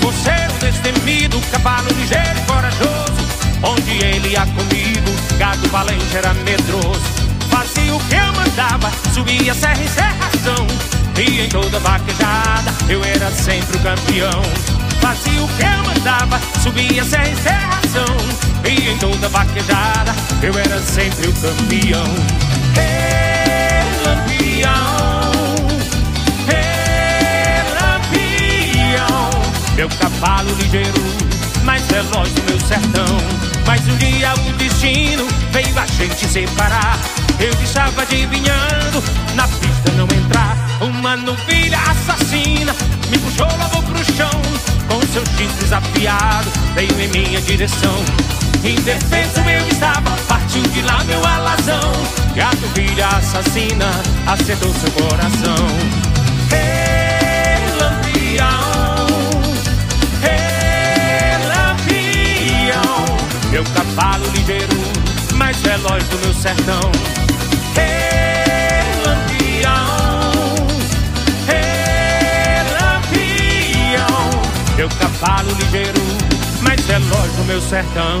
Por ser um destemido, cavalo ligeiro e corajoso. Onde ele ia comigo, gado valente era medroso. Fazia o que eu mandava, subia serra em serração. E em toda vaquejada, eu era sempre o campeão. Fazia o que eu mandava, subia serra em serração. E em toda vaquejada, eu era sempre o campeão. Ei, lampião, Meu cavalo ligeiro, mais veloz do meu sertão. Mas um dia o destino veio a gente separar. Eu estava adivinhando, na pista não entrar. Uma novilha assassina me puxou logo pro chão. Com seus chifres afiados, veio em minha direção. Indefeso eu estava, partiu de lá meu alazão. E a assassina acertou seu coração. Voz do meu sertão. Ei, lampião, lampião, meu cavalo ligeiro, mais veloz do meu sertão.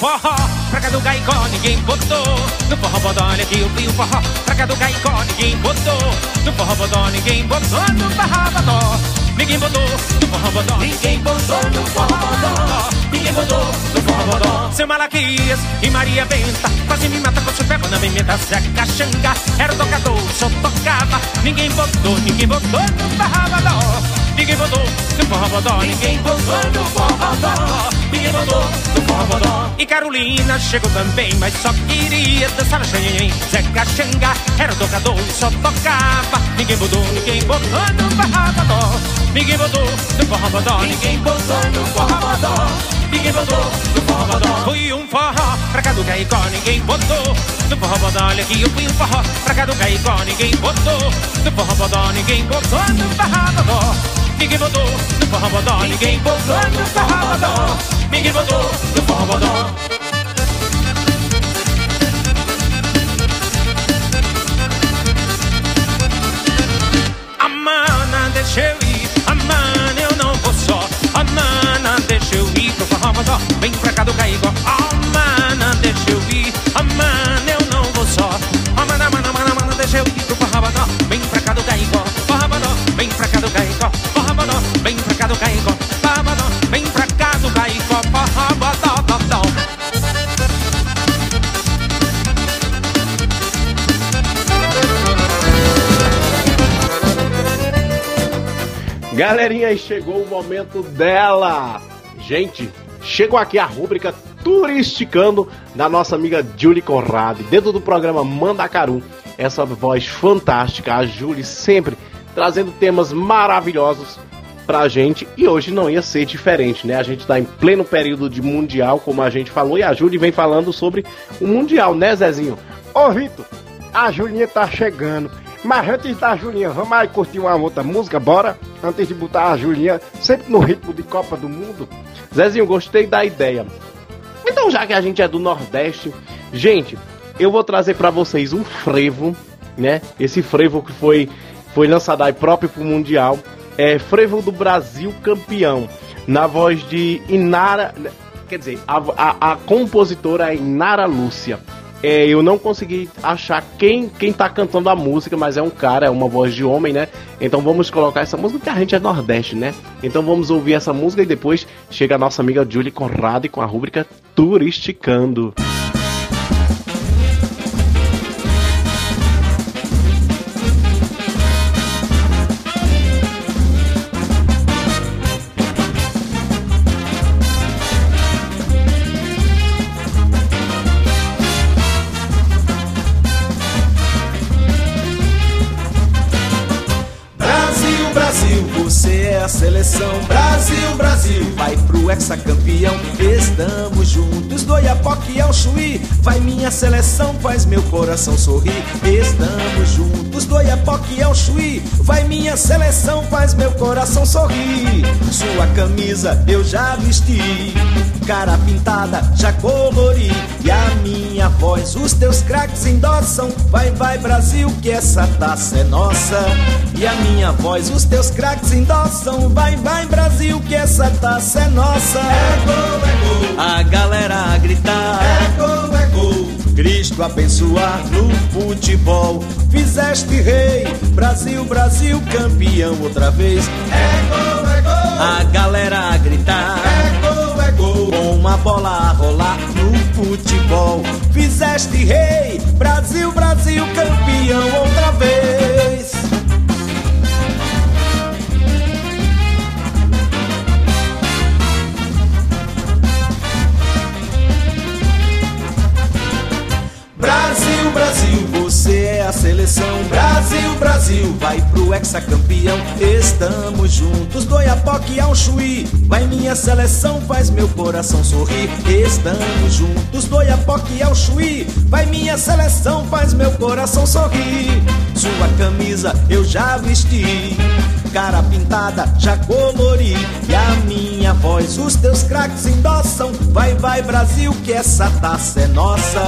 Forró pra cá do Caicó, ninguém botou. No forró bodó, olha aqui eu fui um forró pra cá do Caicó, ninguém botou. No forró bodó, ninguém botou. No forró bodó, ninguém botou. No forró bodó, ninguém botou. No forró bodó, ninguém botou. No forró bodó. Seu Malaquias e Maria Benta quase me mata com seu pé na pimenta Zeca Xanga era o tocador, só tocava. Ninguém botou, ninguém botou no forró bodó. Ninguém botou no forró bodó, ninguém botou no forró bodó. Ninguém botou E Carolina chegou também, mas só queria dançar a xanhém. Era o tocador e só tocava. Ninguém botou, ninguém botou no forró bodó. Ninguém botou no forró bodó, ninguém botou no forró bodó. Ninguém botou no forró bodó. Fui um forró pra cá do Caicó, ninguém botou no forró bodó. Olha aqui, eu fui um forró pra cá do Caicó, ninguém botou no forró bodó. Ninguém botou no forró bodó. Ninguém botou no forró bodó, ninguém botou no forró bodó. Ninguém botou no forró bodó. Amana, deixa eu ir, Amana, eu não vou só. Amana, deixa eu ir pro forró bodó, vem pra cá do Caicó. Galerinha, chegou o momento dela. Gente, chegou aqui a rúbrica Turisticando da nossa amiga Julie Conrad, dentro do programa Mandacaru. Essa voz fantástica, a Julie sempre trazendo temas maravilhosos pra gente e hoje não ia ser diferente, né? A gente tá em pleno período de mundial, como a gente falou, e a Julie vem falando sobre o mundial, né, Zezinho? Ô, Vitor, a Julinha tá chegando. Mas antes da Julinha, vamos aí curtir uma outra música, bora? Antes de botar a Julinha sempre no ritmo de Copa do Mundo. Zezinho, gostei da ideia. Então, já que a gente é do Nordeste, gente, eu vou trazer pra vocês um frevo, né? Esse frevo que foi, foi lançado aí próprio pro Mundial. É Frevo do Brasil campeão. Na voz de Inara. Quer dizer, a, a, a compositora é Inara Lúcia. É, eu não consegui achar quem, quem tá cantando a música, mas é um cara, é uma voz de homem, né? Então vamos colocar essa música, porque a gente é Nordeste, né? Então vamos ouvir essa música e depois chega a nossa amiga Julie Conrado com a rúbrica Turisticando. Brasil, do Ao Chuí. Vai minha seleção, faz meu coração sorrir. Estamos juntos do Iapoque ao Chuí. Vai minha seleção, faz meu coração sorrir. Sua camisa eu já vesti. Cara pintada, já colori. E a minha voz, os teus craques endossam. Vai, vai, Brasil, que essa taça é nossa. E a minha voz, os teus craques endossam. Vai, vai, Brasil, que essa taça é nossa. É gol, é gol. A galera a gritar. É gol, é gol. Cristo abençoar no futebol. Fizeste rei, Brasil, Brasil, campeão outra vez. É gol, é gol. A galera a gritar. É gol, é gol. Com uma bola a rolar no futebol. Fizeste rei, Brasil, Brasil, campeão outra vez. Seleção. Brasil, Brasil, vai pro hexacampeão. Estamos juntos do Iapoque ao Chuí. Vai minha seleção, faz meu coração sorrir. Estamos juntos do Iapoque ao Chuí. Vai minha seleção, faz meu coração sorrir. Sua camisa eu já vesti cara pintada, já colori. E a minha voz, os teus craques endossam. Vai, vai, Brasil, que essa taça é nossa.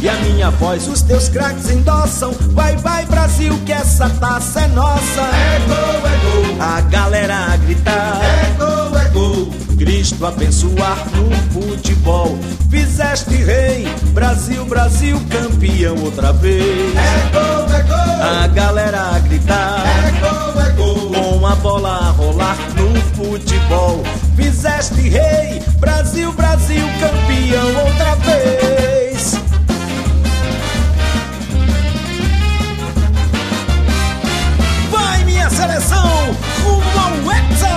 E a minha voz, os teus craques endossam. Vai, vai, Brasil, que essa taça é nossa. É gol, é gol. A galera a gritar. É gol, é gol. Cristo abençoar no futebol. Fizeste rei, Brasil, Brasil, campeão outra vez. É gol, é gol. A galera a gritar. É gol, é gol. Com a bola a rolar no futebol. Fizeste rei, Brasil, Brasil, campeão outra vez. Vai minha seleção, rumo ao Hexa!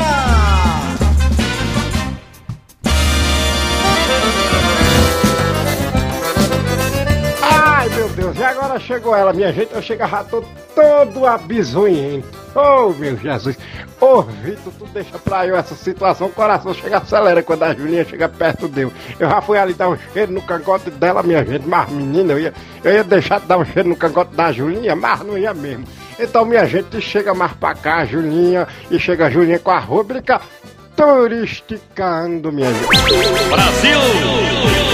Ai, meu Deus, e agora chegou ela, minha gente, eu chegava todo, todo abisonhento. Oh, meu Jesus. Ô, oh, Vitor, tu deixa pra eu essa situação, o coração chega acelera quando a Julinha chega perto dele. Eu já fui ali dar um cheiro no cangote dela, minha gente, mas menina, eu ia, eu ia deixar de dar um cheiro no cangote da Julinha, mas não ia mesmo. Então, minha gente, chega mais pra cá, Julinha, e chega a Julinha com a rúbrica Turisticando, minha gente. Brasil!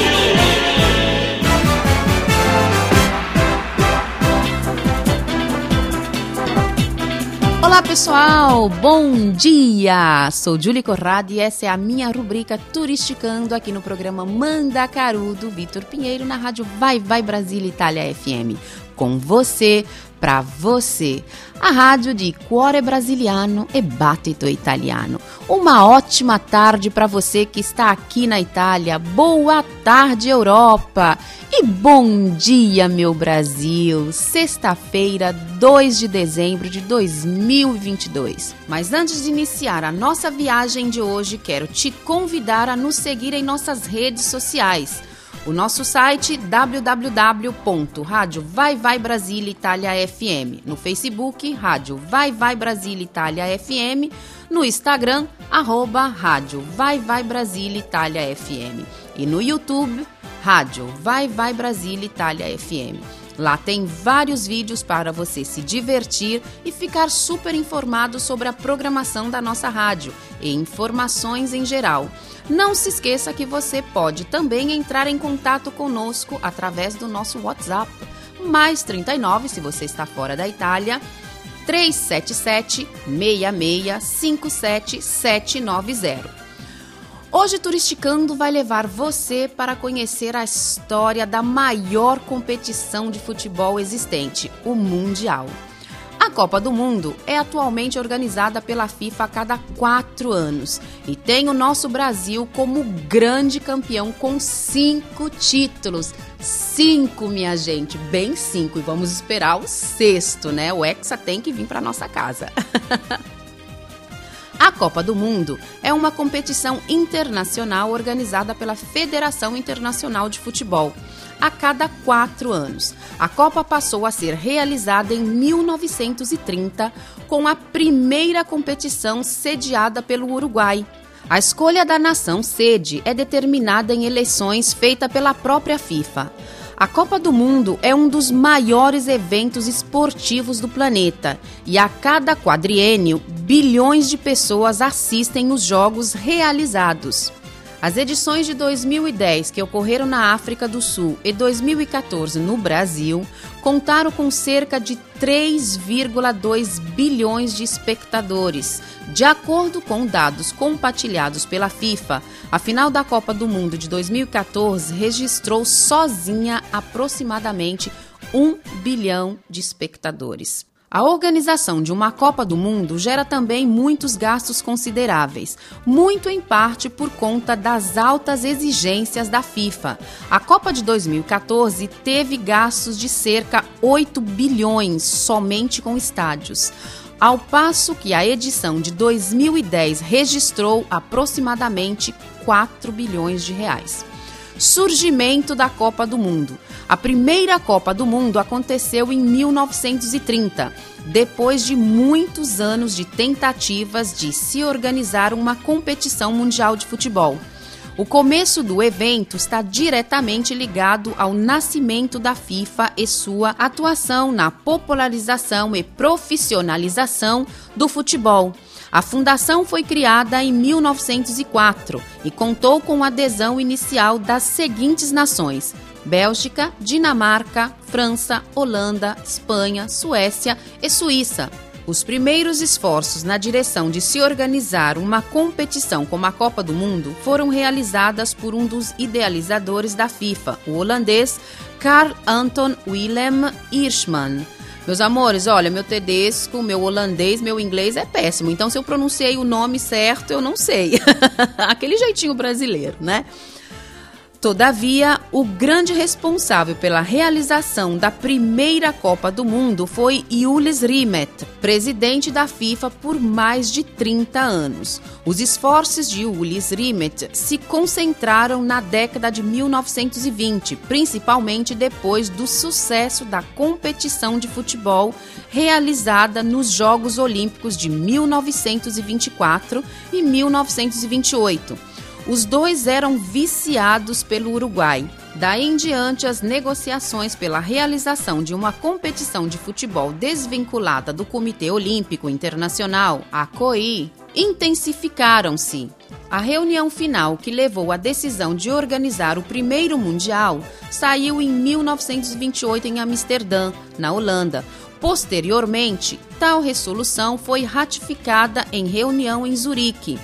Olá pessoal, bom dia! Sou Julie Corrado e essa é a minha rubrica Turisticando aqui no programa Manda Caru do Vitor Pinheiro na rádio Vai Vai Brasília Itália FM. Com você, pra você. A rádio di cuore brasiliano e battito italiano. Uma ótima tarde para você que está aqui na Itália. Boa tarde, Europa. E bom dia, meu Brasil. Sexta-feira, 2 de dezembro de 2022. Mas antes de iniciar a nossa viagem de hoje, quero te convidar a nos seguir em nossas redes sociais. O nosso site www.rádio Vai Vai Brasília Itália FM. No Facebook, Rádio Vai Vai Brasília Itália FM. No Instagram, arroba Rádio Vai Vai Brasília Itália FM. E no YouTube, Rádio Vai Vai Brasília Itália FM. Lá tem vários vídeos para você se divertir e ficar super informado sobre a programação da nossa rádio e informações em geral. Não se esqueça que você pode também entrar em contato conosco através do nosso WhatsApp, mais 39 se você está fora da Itália, 377 66 57 790. Hoje Turisticando vai levar você para conhecer a história da maior competição de futebol existente, o Mundial. A Copa do Mundo é atualmente organizada pela FIFA a cada quatro anos e tem o nosso Brasil como grande campeão com cinco títulos. Cinco, minha gente, bem cinco. E vamos esperar o sexto, né? O Hexa tem que vir para nossa casa. A Copa do Mundo é uma competição internacional organizada pela Federação Internacional de Futebol a cada quatro anos. A Copa passou a ser realizada em 1930, com a primeira competição sediada pelo Uruguai. A escolha da nação sede é determinada em eleições feitas pela própria FIFA. A Copa do Mundo é um dos maiores eventos esportivos do planeta e a cada quadriênio, bilhões de pessoas assistem os jogos realizados. As edições de 2010, que ocorreram na África do Sul, e 2014 no Brasil, contaram com cerca de 3,2 bilhões de espectadores. De acordo com dados compartilhados pela FIFA, a final da Copa do Mundo de 2014 registrou sozinha aproximadamente 1 bilhão de espectadores. A organização de uma Copa do Mundo gera também muitos gastos consideráveis, muito em parte por conta das altas exigências da FIFA. A Copa de 2014 teve gastos de cerca 8 bilhões somente com estádios, ao passo que a edição de 2010 registrou aproximadamente 4 bilhões de reais. Surgimento da Copa do Mundo. A primeira Copa do Mundo aconteceu em 1930, depois de muitos anos de tentativas de se organizar uma competição mundial de futebol. O começo do evento está diretamente ligado ao nascimento da FIFA e sua atuação na popularização e profissionalização do futebol. A fundação foi criada em 1904 e contou com adesão inicial das seguintes nações: Bélgica, Dinamarca, França, Holanda, Espanha, Suécia e Suíça. Os primeiros esforços na direção de se organizar uma competição como a Copa do Mundo foram realizadas por um dos idealizadores da FIFA, o holandês Carl Anton Willem Hirschman. Meus amores, olha, meu tedesco, meu holandês, meu inglês é péssimo. Então, se eu pronunciei o nome certo, eu não sei. Aquele jeitinho brasileiro, né? Todavia, o grande responsável pela realização da primeira Copa do Mundo foi Jules Rimet, presidente da FIFA por mais de 30 anos. Os esforços de Jules Rimet se concentraram na década de 1920, principalmente depois do sucesso da competição de futebol realizada nos Jogos Olímpicos de 1924 e 1928 os dois eram viciados pelo Uruguai. Daí em diante, as negociações pela realização de uma competição de futebol desvinculada do Comitê Olímpico Internacional, a COI, intensificaram-se. A reunião final que levou à decisão de organizar o primeiro Mundial saiu em 1928 em Amsterdã, na Holanda. Posteriormente, tal resolução foi ratificada em reunião em Zurique.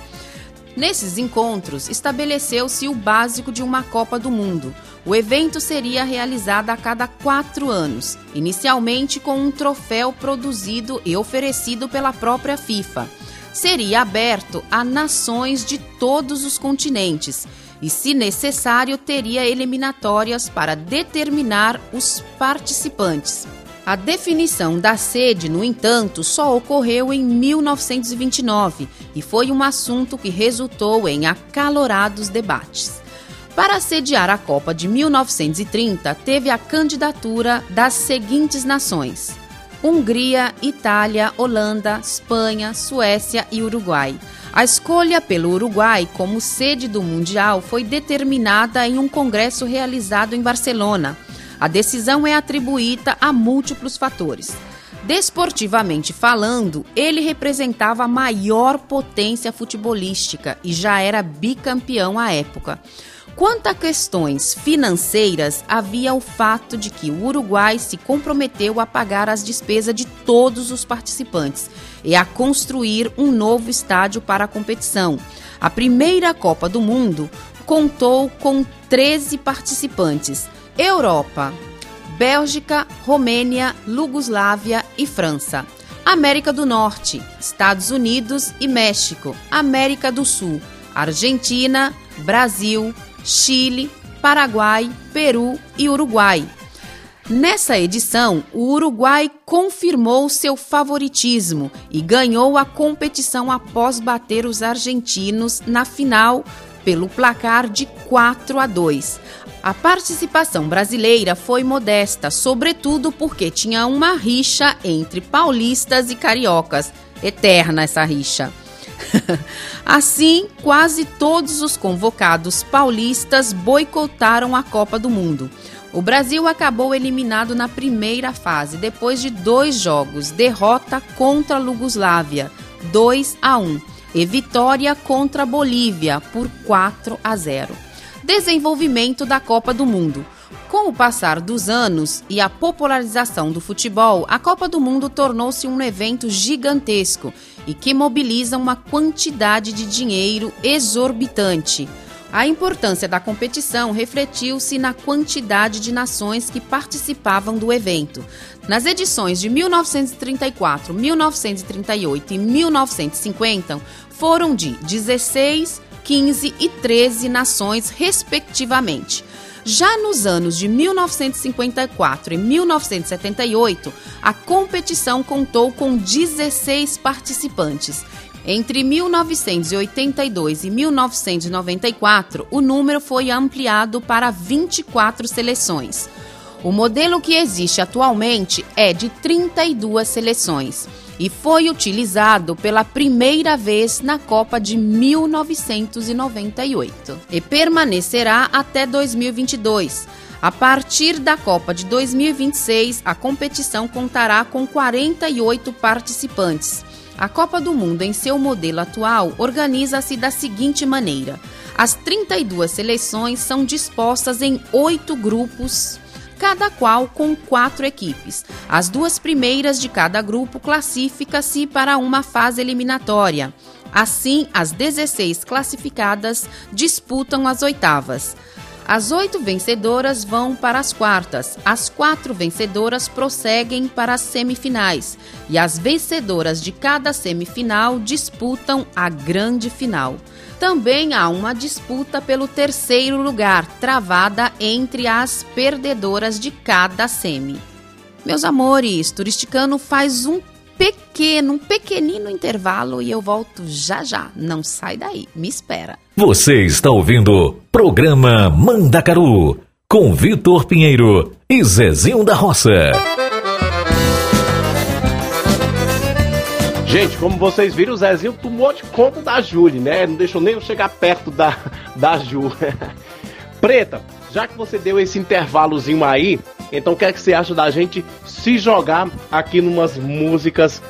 Nesses encontros, estabeleceu-se o básico de uma Copa do Mundo. O evento seria realizado a cada quatro anos, inicialmente com um troféu produzido e oferecido pela própria FIFA. Seria aberto a nações de todos os continentes e, se necessário, teria eliminatórias para determinar os participantes. A definição da sede, no entanto, só ocorreu em 1929 e foi um assunto que resultou em acalorados debates. Para sediar a Copa de 1930, teve a candidatura das seguintes nações: Hungria, Itália, Holanda, Espanha, Suécia e Uruguai. A escolha pelo Uruguai como sede do Mundial foi determinada em um congresso realizado em Barcelona. A decisão é atribuída a múltiplos fatores. Desportivamente falando, ele representava a maior potência futebolística e já era bicampeão à época. Quanto a questões financeiras, havia o fato de que o Uruguai se comprometeu a pagar as despesas de todos os participantes e a construir um novo estádio para a competição. A primeira Copa do Mundo contou com 13 participantes, Europa, Bélgica, Romênia, Lugoslávia e França. América do Norte, Estados Unidos e México. América do Sul, Argentina, Brasil, Chile, Paraguai, Peru e Uruguai. Nessa edição, o Uruguai confirmou seu favoritismo e ganhou a competição após bater os argentinos na final pelo placar de 4 a 2. A participação brasileira foi modesta, sobretudo porque tinha uma rixa entre paulistas e cariocas. Eterna essa rixa. assim, quase todos os convocados paulistas boicotaram a Copa do Mundo. O Brasil acabou eliminado na primeira fase, depois de dois jogos, derrota contra a Lugoslávia, 2 a 1, e vitória contra a Bolívia por 4 a 0 desenvolvimento da Copa do Mundo. Com o passar dos anos e a popularização do futebol, a Copa do Mundo tornou-se um evento gigantesco e que mobiliza uma quantidade de dinheiro exorbitante. A importância da competição refletiu-se na quantidade de nações que participavam do evento. Nas edições de 1934, 1938 e 1950, foram de 16, 15 e 13 nações, respectivamente. Já nos anos de 1954 e 1978, a competição contou com 16 participantes. Entre 1982 e 1994, o número foi ampliado para 24 seleções. O modelo que existe atualmente é de 32 seleções e foi utilizado pela primeira vez na Copa de 1998 e permanecerá até 2022. A partir da Copa de 2026, a competição contará com 48 participantes. A Copa do Mundo, em seu modelo atual, organiza-se da seguinte maneira: as 32 seleções são dispostas em oito grupos cada qual com quatro equipes. As duas primeiras de cada grupo classificam-se para uma fase eliminatória. Assim, as 16 classificadas disputam as oitavas. As oito vencedoras vão para as quartas, as quatro vencedoras prosseguem para as semifinais e as vencedoras de cada semifinal disputam a grande final. Também há uma disputa pelo terceiro lugar, travada entre as perdedoras de cada semi. Meus amores, Turisticano faz um pequeno, um pequenino intervalo e eu volto já já. Não sai daí, me espera. Você está ouvindo Programa Mandacaru com Vitor Pinheiro e Zezinho da Roça. Gente, como vocês viram, o Zezinho tomou de conta da Júlia, né? Não deixou nem eu chegar perto da, da Ju. Preta, já que você deu esse intervalozinho aí, então o que é que você acha da gente se jogar aqui numas músicas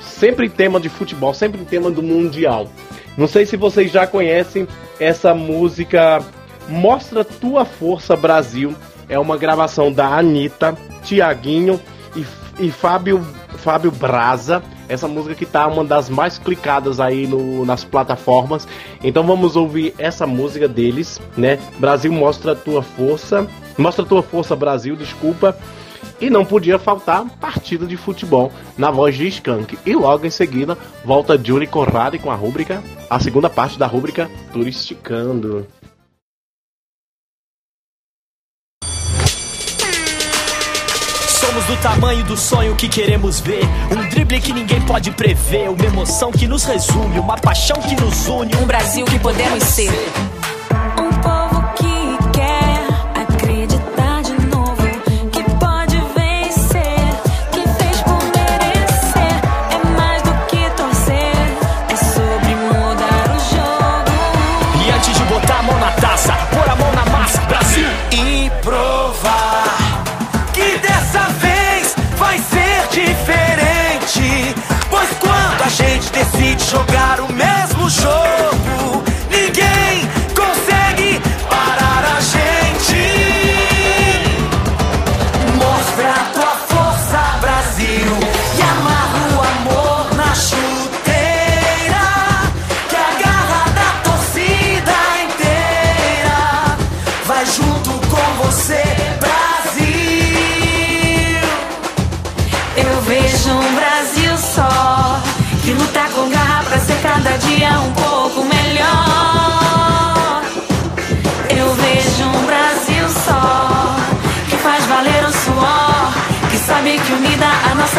sempre em tema de futebol, sempre em tema do Mundial? Não sei se vocês já conhecem essa música Mostra Tua Força Brasil. É uma gravação da Anitta, Tiaguinho e, e Fábio, Fábio Braza. Essa música que tá uma das mais clicadas aí no, nas plataformas. Então vamos ouvir essa música deles, né? Brasil mostra tua força. Mostra tua força, Brasil, desculpa. E não podia faltar partida de futebol na voz de Skank. E logo em seguida volta Julie Conrad com a rúbrica, a segunda parte da rúbrica Turisticando. Somos do tamanho do sonho que queremos ver. Um drible que ninguém pode prever. Uma emoção que nos resume. Uma paixão que nos une. Um Brasil que podemos ser. Decide jogar o mesmo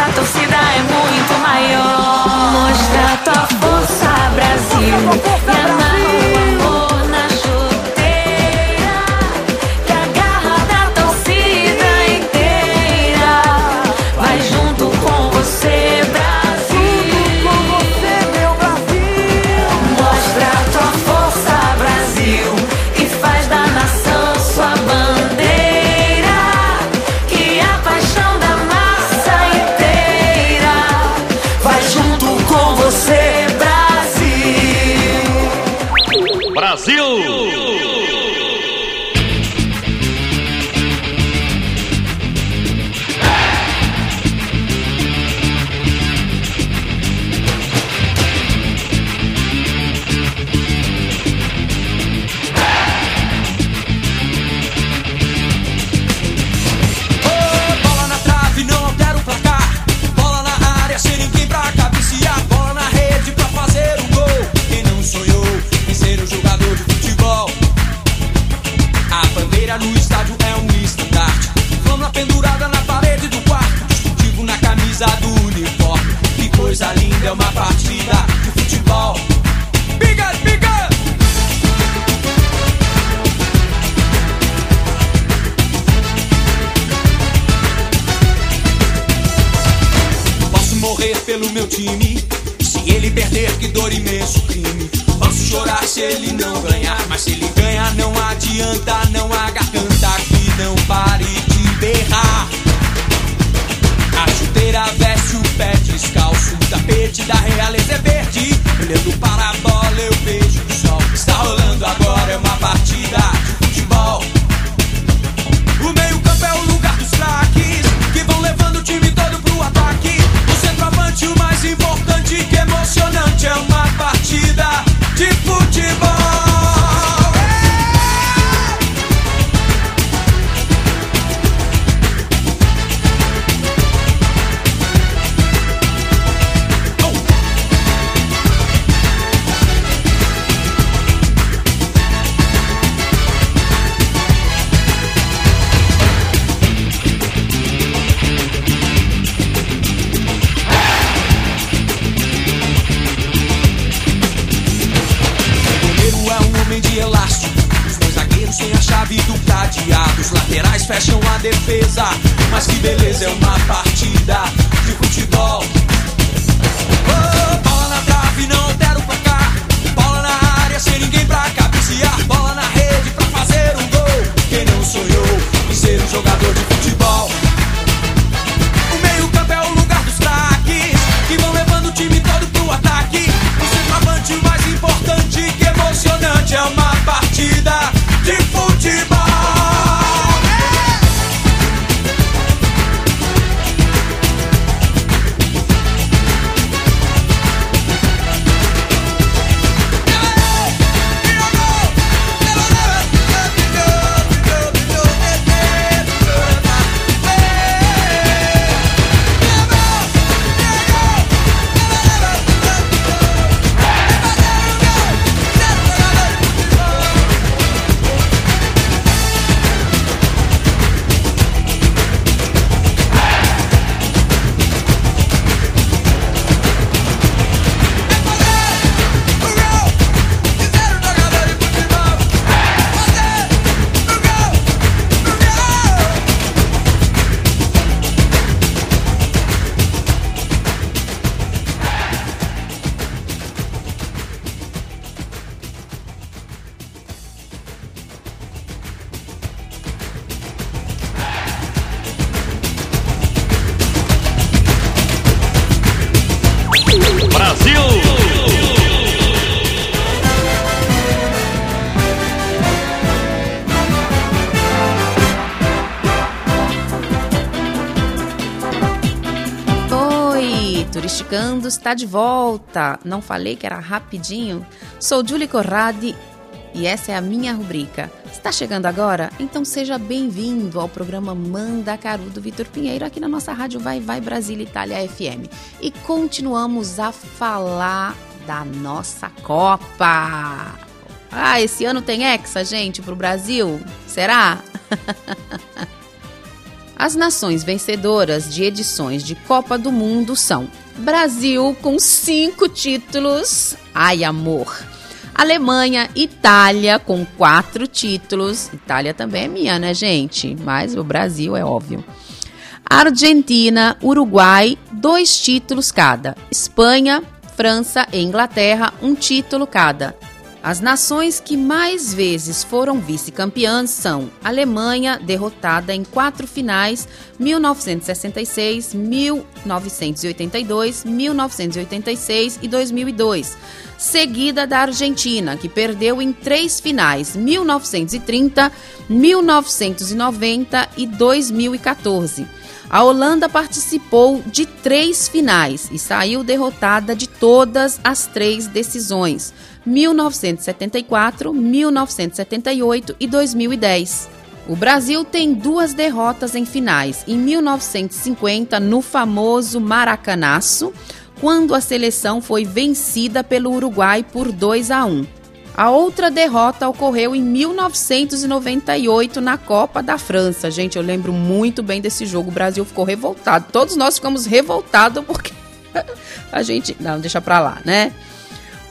nossa torcida é muito maior. Mostra tua força, Brasil, e amarra time. Se ele perder, que dor imenso crime. Posso chorar se ele não ganhar, mas se ele ganhar, não adianta, não há garganta que não pare de berrar. A chuteira veste o pé descalço, o tapete da realeza é verde. Olhando para a bola, eu vejo mais importante, que emocionante é uma partida de futebol. Que beleza, está de volta. Não falei que era rapidinho? Sou Julie Corradi e essa é a minha rubrica. Está chegando agora? Então seja bem-vindo ao programa Manda Caru do Vitor Pinheiro aqui na nossa rádio Vai Vai Brasília Itália FM. E continuamos a falar da nossa Copa. Ah, esse ano tem Hexa, gente, pro Brasil? Será? As nações vencedoras de edições de Copa do Mundo são Brasil com cinco títulos, ai amor. Alemanha, Itália com quatro títulos. Itália também é minha, né, gente? Mas o Brasil é óbvio. Argentina, Uruguai, dois títulos cada. Espanha, França e Inglaterra, um título cada. As nações que mais vezes foram vice-campeãs são Alemanha, derrotada em quatro finais, 1966, 1982, 1986 e 2002, seguida da Argentina, que perdeu em três finais, 1930, 1990 e 2014. A Holanda participou de três finais e saiu derrotada de todas as três decisões: 1974, 1978 e 2010. O Brasil tem duas derrotas em finais: em 1950, no famoso Maracanaço, quando a seleção foi vencida pelo Uruguai por 2 a 1. A outra derrota ocorreu em 1998 na Copa da França. Gente, eu lembro muito bem desse jogo. O Brasil ficou revoltado. Todos nós ficamos revoltados porque a gente. Não, deixa pra lá, né?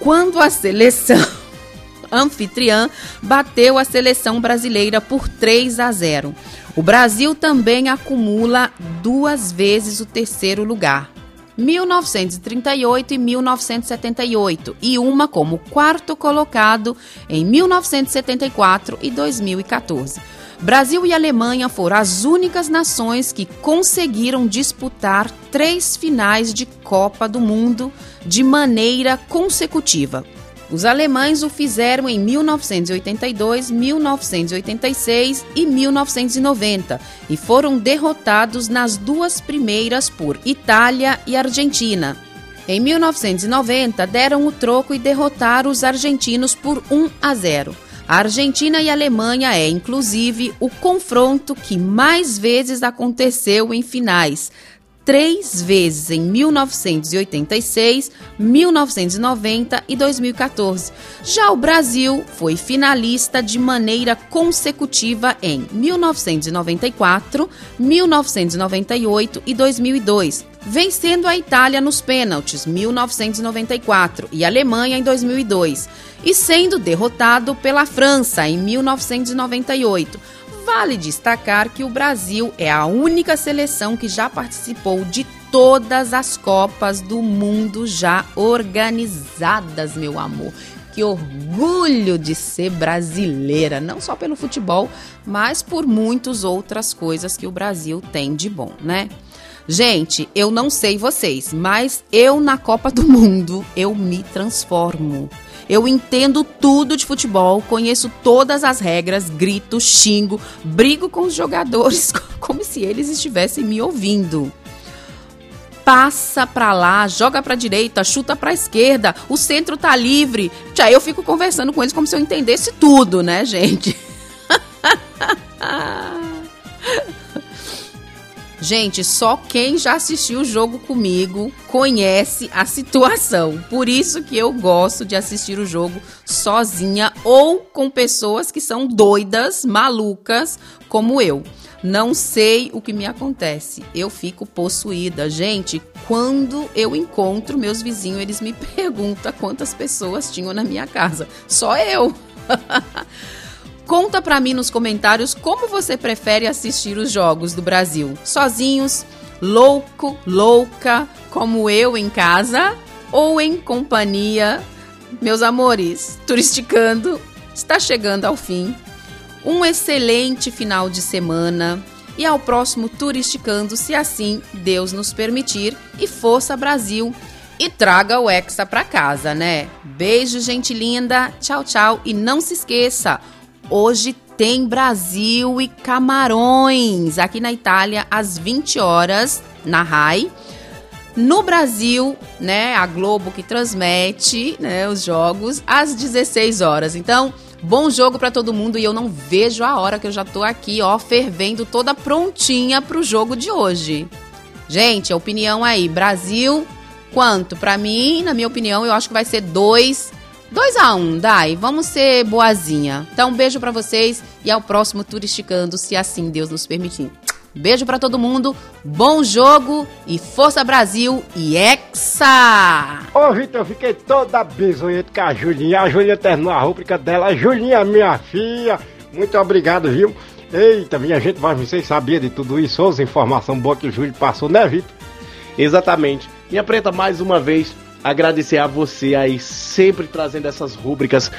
Quando a seleção anfitriã bateu a seleção brasileira por 3 a 0. O Brasil também acumula duas vezes o terceiro lugar. 1938 e 1978, e uma como quarto colocado em 1974 e 2014. Brasil e Alemanha foram as únicas nações que conseguiram disputar três finais de Copa do Mundo de maneira consecutiva. Os alemães o fizeram em 1982, 1986 e 1990 e foram derrotados nas duas primeiras por Itália e Argentina. Em 1990, deram o troco e derrotaram os argentinos por 1 a 0. A Argentina e a Alemanha é, inclusive, o confronto que mais vezes aconteceu em finais, três vezes em 1986, 1990 e 2014. Já o Brasil foi finalista de maneira consecutiva em 1994, 1998 e 2002, vencendo a Itália nos pênaltis 1994 e a Alemanha em 2002, e sendo derrotado pela França em 1998 Vale destacar que o Brasil é a única seleção que já participou de todas as Copas do Mundo já organizadas, meu amor. Que orgulho de ser brasileira, não só pelo futebol, mas por muitas outras coisas que o Brasil tem de bom, né? Gente, eu não sei vocês, mas eu na Copa do Mundo eu me transformo. Eu entendo tudo de futebol, conheço todas as regras, grito, xingo, brigo com os jogadores como se eles estivessem me ouvindo passa pra lá, joga pra direita, chuta pra esquerda, o centro tá livre. Já eu fico conversando com eles como se eu entendesse tudo, né, gente? Gente, só quem já assistiu o jogo comigo conhece a situação. Por isso que eu gosto de assistir o jogo sozinha ou com pessoas que são doidas, malucas, como eu. Não sei o que me acontece. Eu fico possuída. Gente, quando eu encontro meus vizinhos, eles me perguntam quantas pessoas tinham na minha casa. Só eu. Conta para mim nos comentários como você prefere assistir os jogos do Brasil. Sozinhos, louco, louca, como eu em casa ou em companhia. Meus amores, turisticando está chegando ao fim. Um excelente final de semana e ao próximo turisticando, se assim Deus nos permitir. E força Brasil! E traga o Hexa para casa, né? Beijo, gente linda. Tchau, tchau. E não se esqueça, Hoje tem Brasil e Camarões aqui na Itália às 20 horas na RAI. No Brasil, né, a Globo que transmite, né, os jogos às 16 horas. Então, bom jogo para todo mundo e eu não vejo a hora que eu já tô aqui, ó, fervendo toda prontinha pro jogo de hoje. Gente, a opinião aí, Brasil, quanto? Para mim, na minha opinião, eu acho que vai ser 2 2 a 1 um, Dai, vamos ser boazinha. Então, um beijo para vocês e ao próximo Turisticando, se assim Deus nos permitir. Beijo para todo mundo, bom jogo e Força Brasil e Hexa! Ô, Vitor, eu fiquei toda bisonheta com a Julinha. A Julinha terminou a rúbrica dela. Julinha, minha filha, muito obrigado, viu? Eita, minha gente, mas vocês sabiam de tudo isso? As informações boas que o Júlio passou, né, Vitor? Exatamente. Minha preta, mais uma vez, agradecer a você aí, sempre trazendo essas rúbricas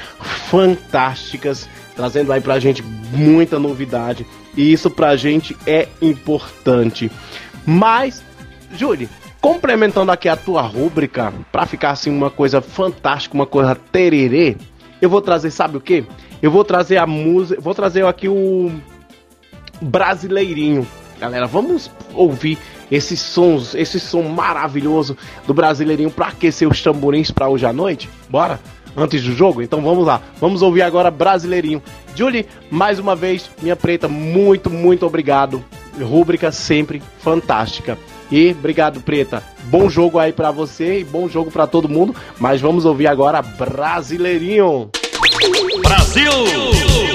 fantásticas, trazendo aí pra gente muita novidade. E isso pra gente é importante. Mas, Júlio, complementando aqui a tua rúbrica, pra ficar assim uma coisa fantástica, uma coisa tererê, eu vou trazer, sabe o que? Eu vou trazer a música, vou trazer aqui o brasileirinho. Galera, vamos ouvir esses sons, esse som maravilhoso do Brasileirinho para aquecer os tamborins para hoje à noite? Bora? Antes do jogo? Então vamos lá. Vamos ouvir agora Brasileirinho. Julie, mais uma vez, minha preta, muito, muito obrigado. Rúbrica sempre fantástica. E obrigado, preta. Bom jogo aí para você e bom jogo para todo mundo. Mas vamos ouvir agora Brasileirinho. Brasil! Pronto,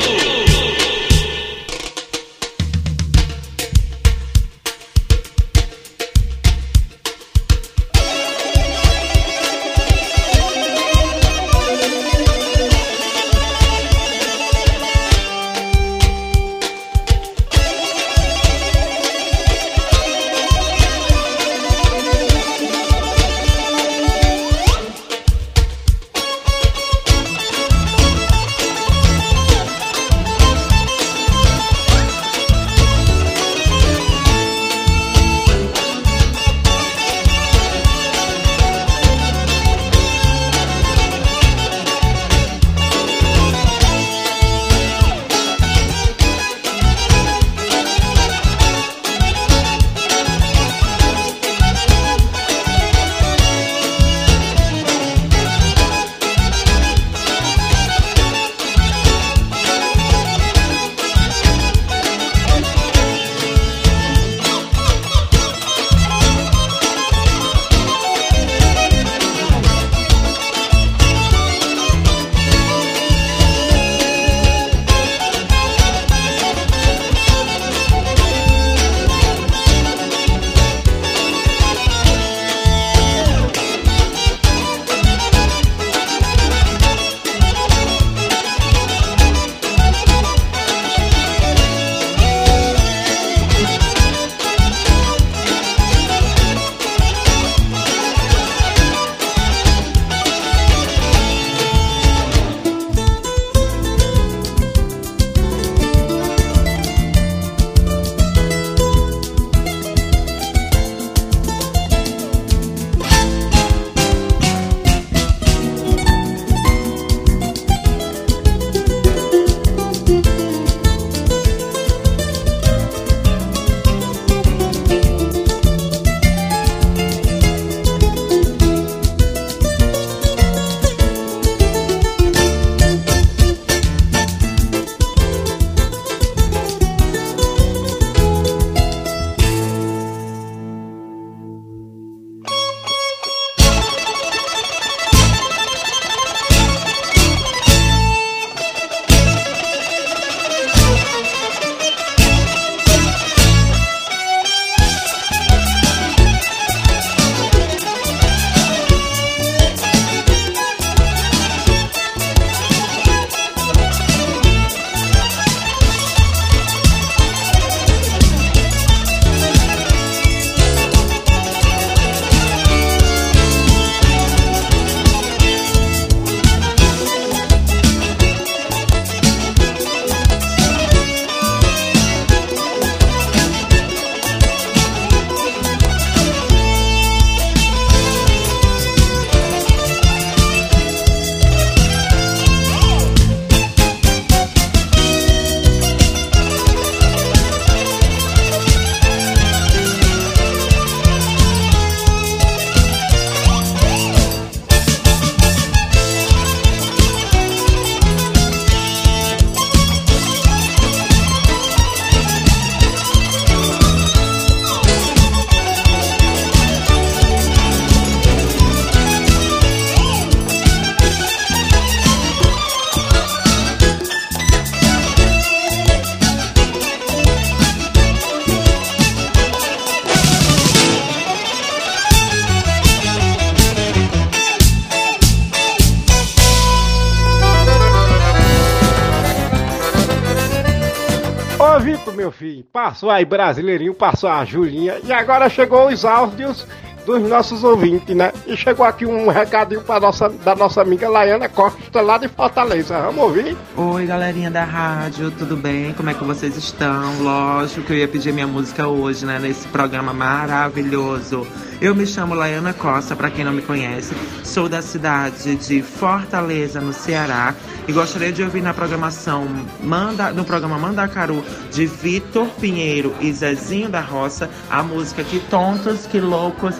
Passou aí Brasileirinho, passou a Julinha e agora chegou os áudios dos nossos ouvintes, né? E chegou aqui um recadinho pra nossa, da nossa amiga Laiana Costa, lá de Fortaleza. Vamos ouvir? Oi, galerinha da rádio, tudo bem? Como é que vocês estão? Lógico que eu ia pedir minha música hoje, né? Nesse programa maravilhoso. Eu me chamo Laiana Costa, para quem não me conhece. Sou da cidade de Fortaleza, no Ceará. E gostaria de ouvir na programação Manda, no programa Mandacaru de Vitor Pinheiro e Zezinho da Roça a música Que Tontos, Que Loucos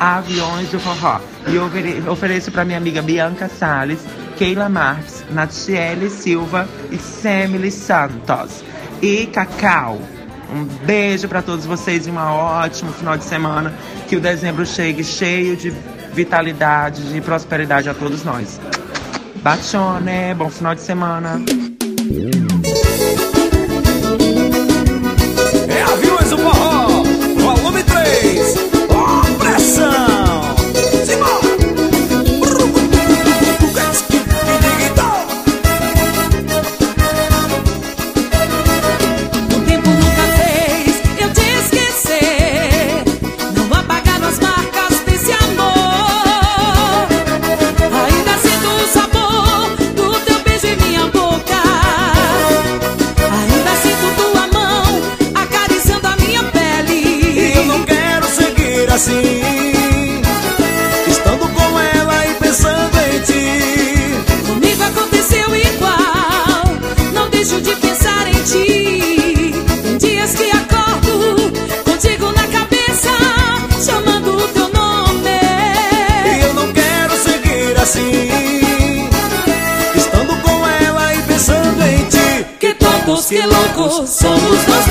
Aviões do Forró. E ofereço para minha amiga Bianca Salles, Keila Marques, Natiele Silva e Semily Santos. E Cacau. Um beijo para todos vocês e um ótimo final de semana. Que o dezembro chegue cheio de vitalidade, de prosperidade a todos nós. Bachone, bom final de semana. Somos nós dois,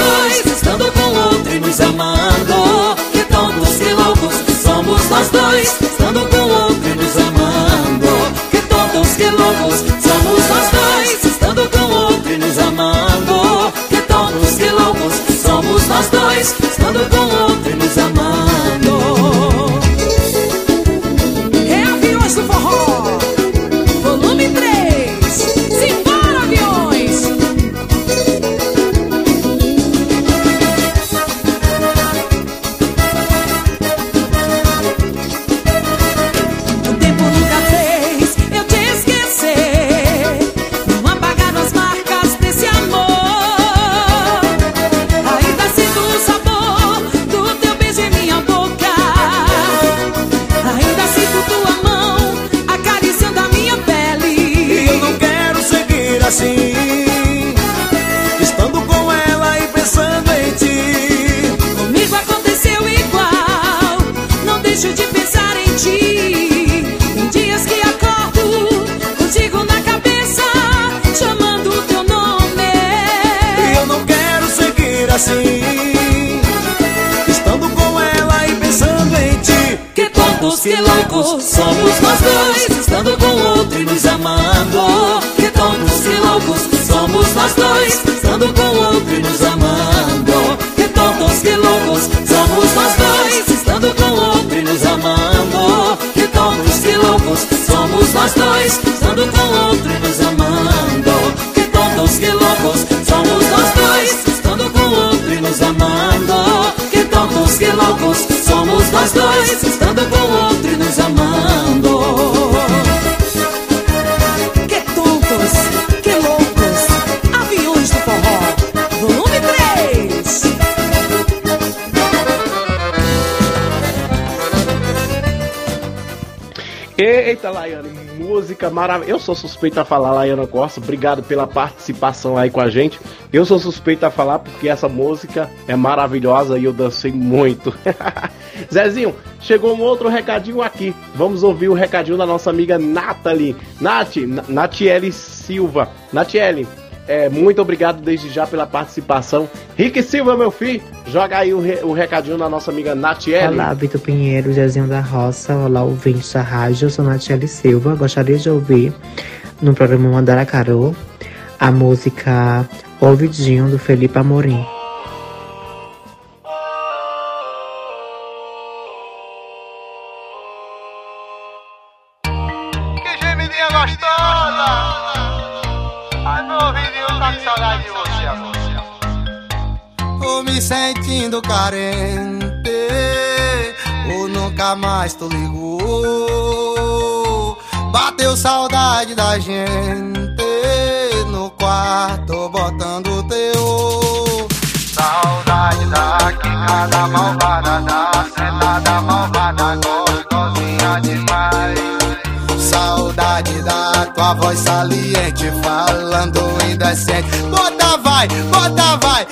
sou suspeito a falar, Laiana Costa. Obrigado pela participação aí com a gente. Eu sou suspeito a falar porque essa música é maravilhosa e eu dancei muito. Zezinho, chegou um outro recadinho aqui. Vamos ouvir o recadinho da nossa amiga Nathalie. Nath, Na- Natiele Silva. Natiele, é, muito obrigado desde já pela participação. Rick Silva, meu filho, joga aí o, re- o recadinho da nossa amiga Natiele. Olá, Vitor Pinheiro, Zezinho da Roça. Olá, ouvintes da rádio. Eu sou Natiele Silva. Gostaria de ouvir no programa Mandaracaru a música Ouvidinho do Felipe Amorim. Carente Ou nunca mais tu ligou. Bateu saudade da gente No quarto botando teu Saudade da quicada malvada Da sentada malvada Gostosinha demais. Saudade da tua voz saliente Falando indecente. Bota vai, bota vai,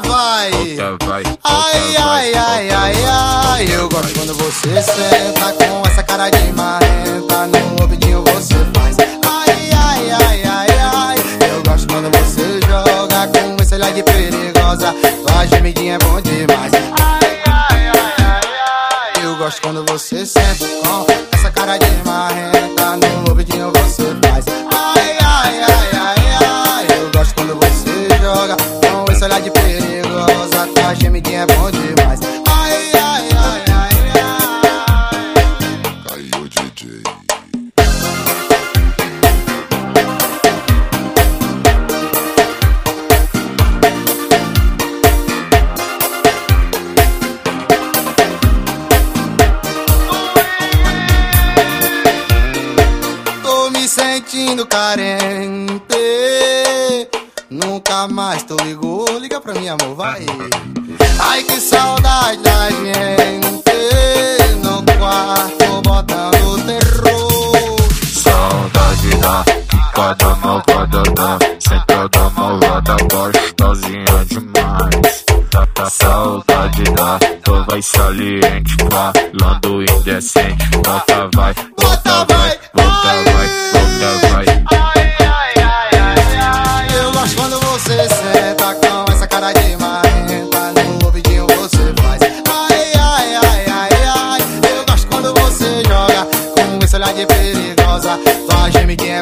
vai. Bota vai, Ai, ai, ai, ai, ai. Eu gosto quando você senta Com essa cara de marrenta. No ouvidinho você faz. Ai, ai, ai, ai, ai. Eu gosto quando você joga Com esse olhar de perigosa. Tua gemidinha é bom demais. Ai, ai, ai, ai, ai. Eu gosto quando você senta Com essa cara de marrenta voz saliente falando indecente. Bota vai, bota vai, bota vai, bota vai. Eu gosto quando você senta com essa cara de marrenta No ouvidinho você faz Ai, ai, ai, ai, ai Eu gosto quando você joga Com esse olhar de perigosa Tua gemidinha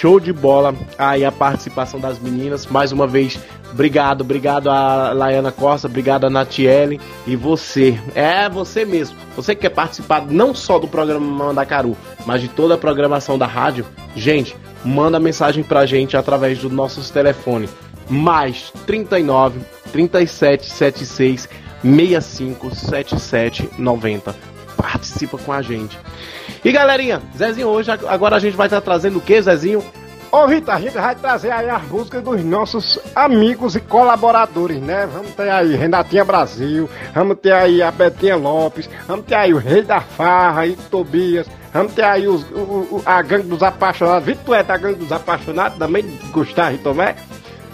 show de bola aí a participação das meninas. Mais uma vez, obrigado, obrigado a Laiana Costa, obrigado a Natiele e você. É você mesmo. Você que quer participar não só do programa Mandacaru, mas de toda a programação da rádio. Gente, manda mensagem pra gente através dos nossos telefones. Mais 39 37 76 65 77 90. Participa com a gente. E galerinha, Zezinho, hoje agora a gente vai estar trazendo o que, Zezinho? Ô Rita, a gente vai trazer aí as músicas dos nossos amigos e colaboradores, né? Vamos ter aí Renatinha Brasil, vamos ter aí a Betinha Lopes, vamos ter aí o Rei da Farra e Tobias, vamos ter aí os, o, o- a Gangue dos Apaixonados. Vitor, é da Gangue dos Apaixonados também, Gustavo Tomé?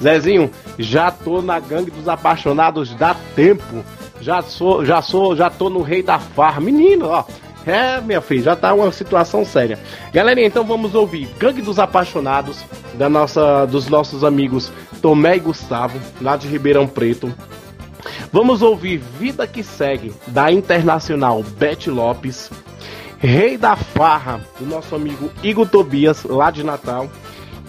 Zezinho, já tô na gangue dos apaixonados dá tempo. Já sou, já sou, já tô no rei da farra. Menino, ó. É, minha filha, já tá uma situação séria. Galerinha, então vamos ouvir Gangue dos Apaixonados, da nossa, dos nossos amigos Tomé e Gustavo, lá de Ribeirão Preto. Vamos ouvir Vida que Segue, da Internacional Beth Lopes. Rei da Farra, do nosso amigo Igor Tobias, lá de Natal.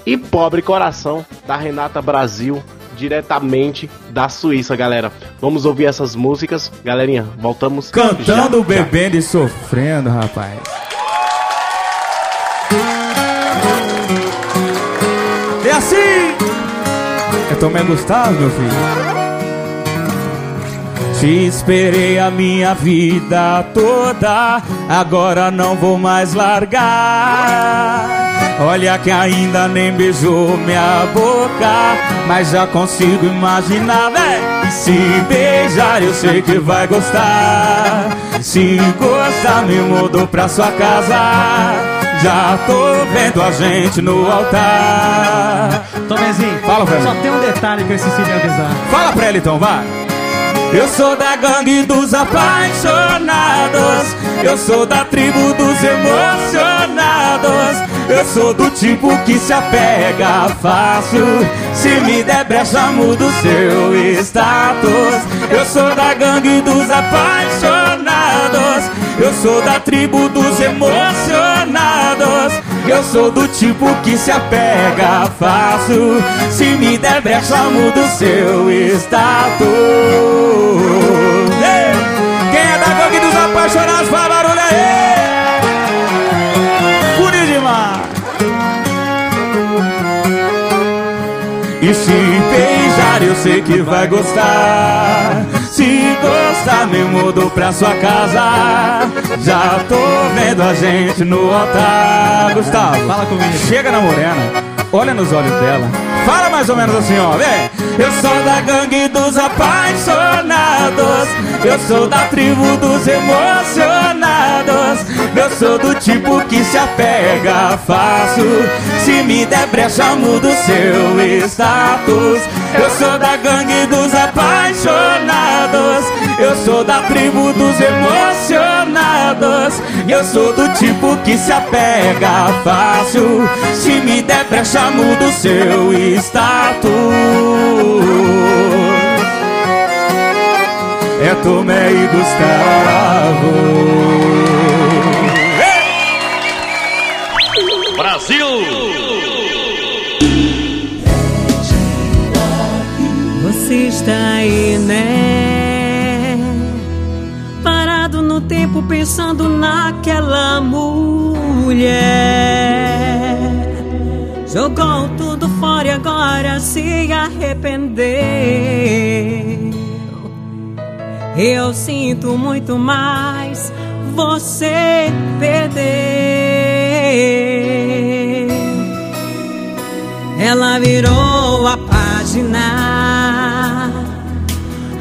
E Pobre Coração, da Renata Brasil, diretamente da Suíça, galera. Vamos ouvir essas músicas. Galerinha, voltamos. Cantando, já, já. bebendo e sofrendo, rapaz. É assim! Eu tomei Gustavo, meu filho. Te esperei a minha vida toda, agora não vou mais largar. Olha que ainda nem beijou minha boca, mas já consigo imaginar, véi. E se beijar, eu sei que vai gostar. Se gostar, me mudou pra sua casa. Já tô vendo a gente no altar. Tomezinho, Fala, velho. só tem um detalhe que eu esqueci de avisar. Fala pra ele então, vai. Eu sou da gangue dos apaixonados. Eu sou da tribo dos emocionados. Eu sou do tipo que se apega fácil. Se me der brecha, mudo seu status. Eu sou da gangue dos apaixonados. Eu sou da tribo dos emocionados. Eu sou do tipo que se apega fácil. Se me der brecha, mudo seu status. Eu sei que vai gostar. Se gostar, me mudo pra sua casa. Já tô vendo a gente no altar. Gustavo, fala comigo. Chega na morena, olha nos olhos dela. Mais ou menos assim, ó, vem. Eu sou da gangue dos apaixonados. Eu sou da tribo dos emocionados. Eu sou do tipo que se apega fácil. Se me der brecha, mudo seu status. Eu sou da gangue dos apaixonados. Eu sou da tribo dos emocionados. Eu sou do tipo que se apega fácil. Se me der brecha, mudo seu status. É Tomé e Gustavo. Pensando naquela mulher. Jogou tudo fora e agora se arrependeu. Eu sinto muito mais, você perdeu. Ela virou a página.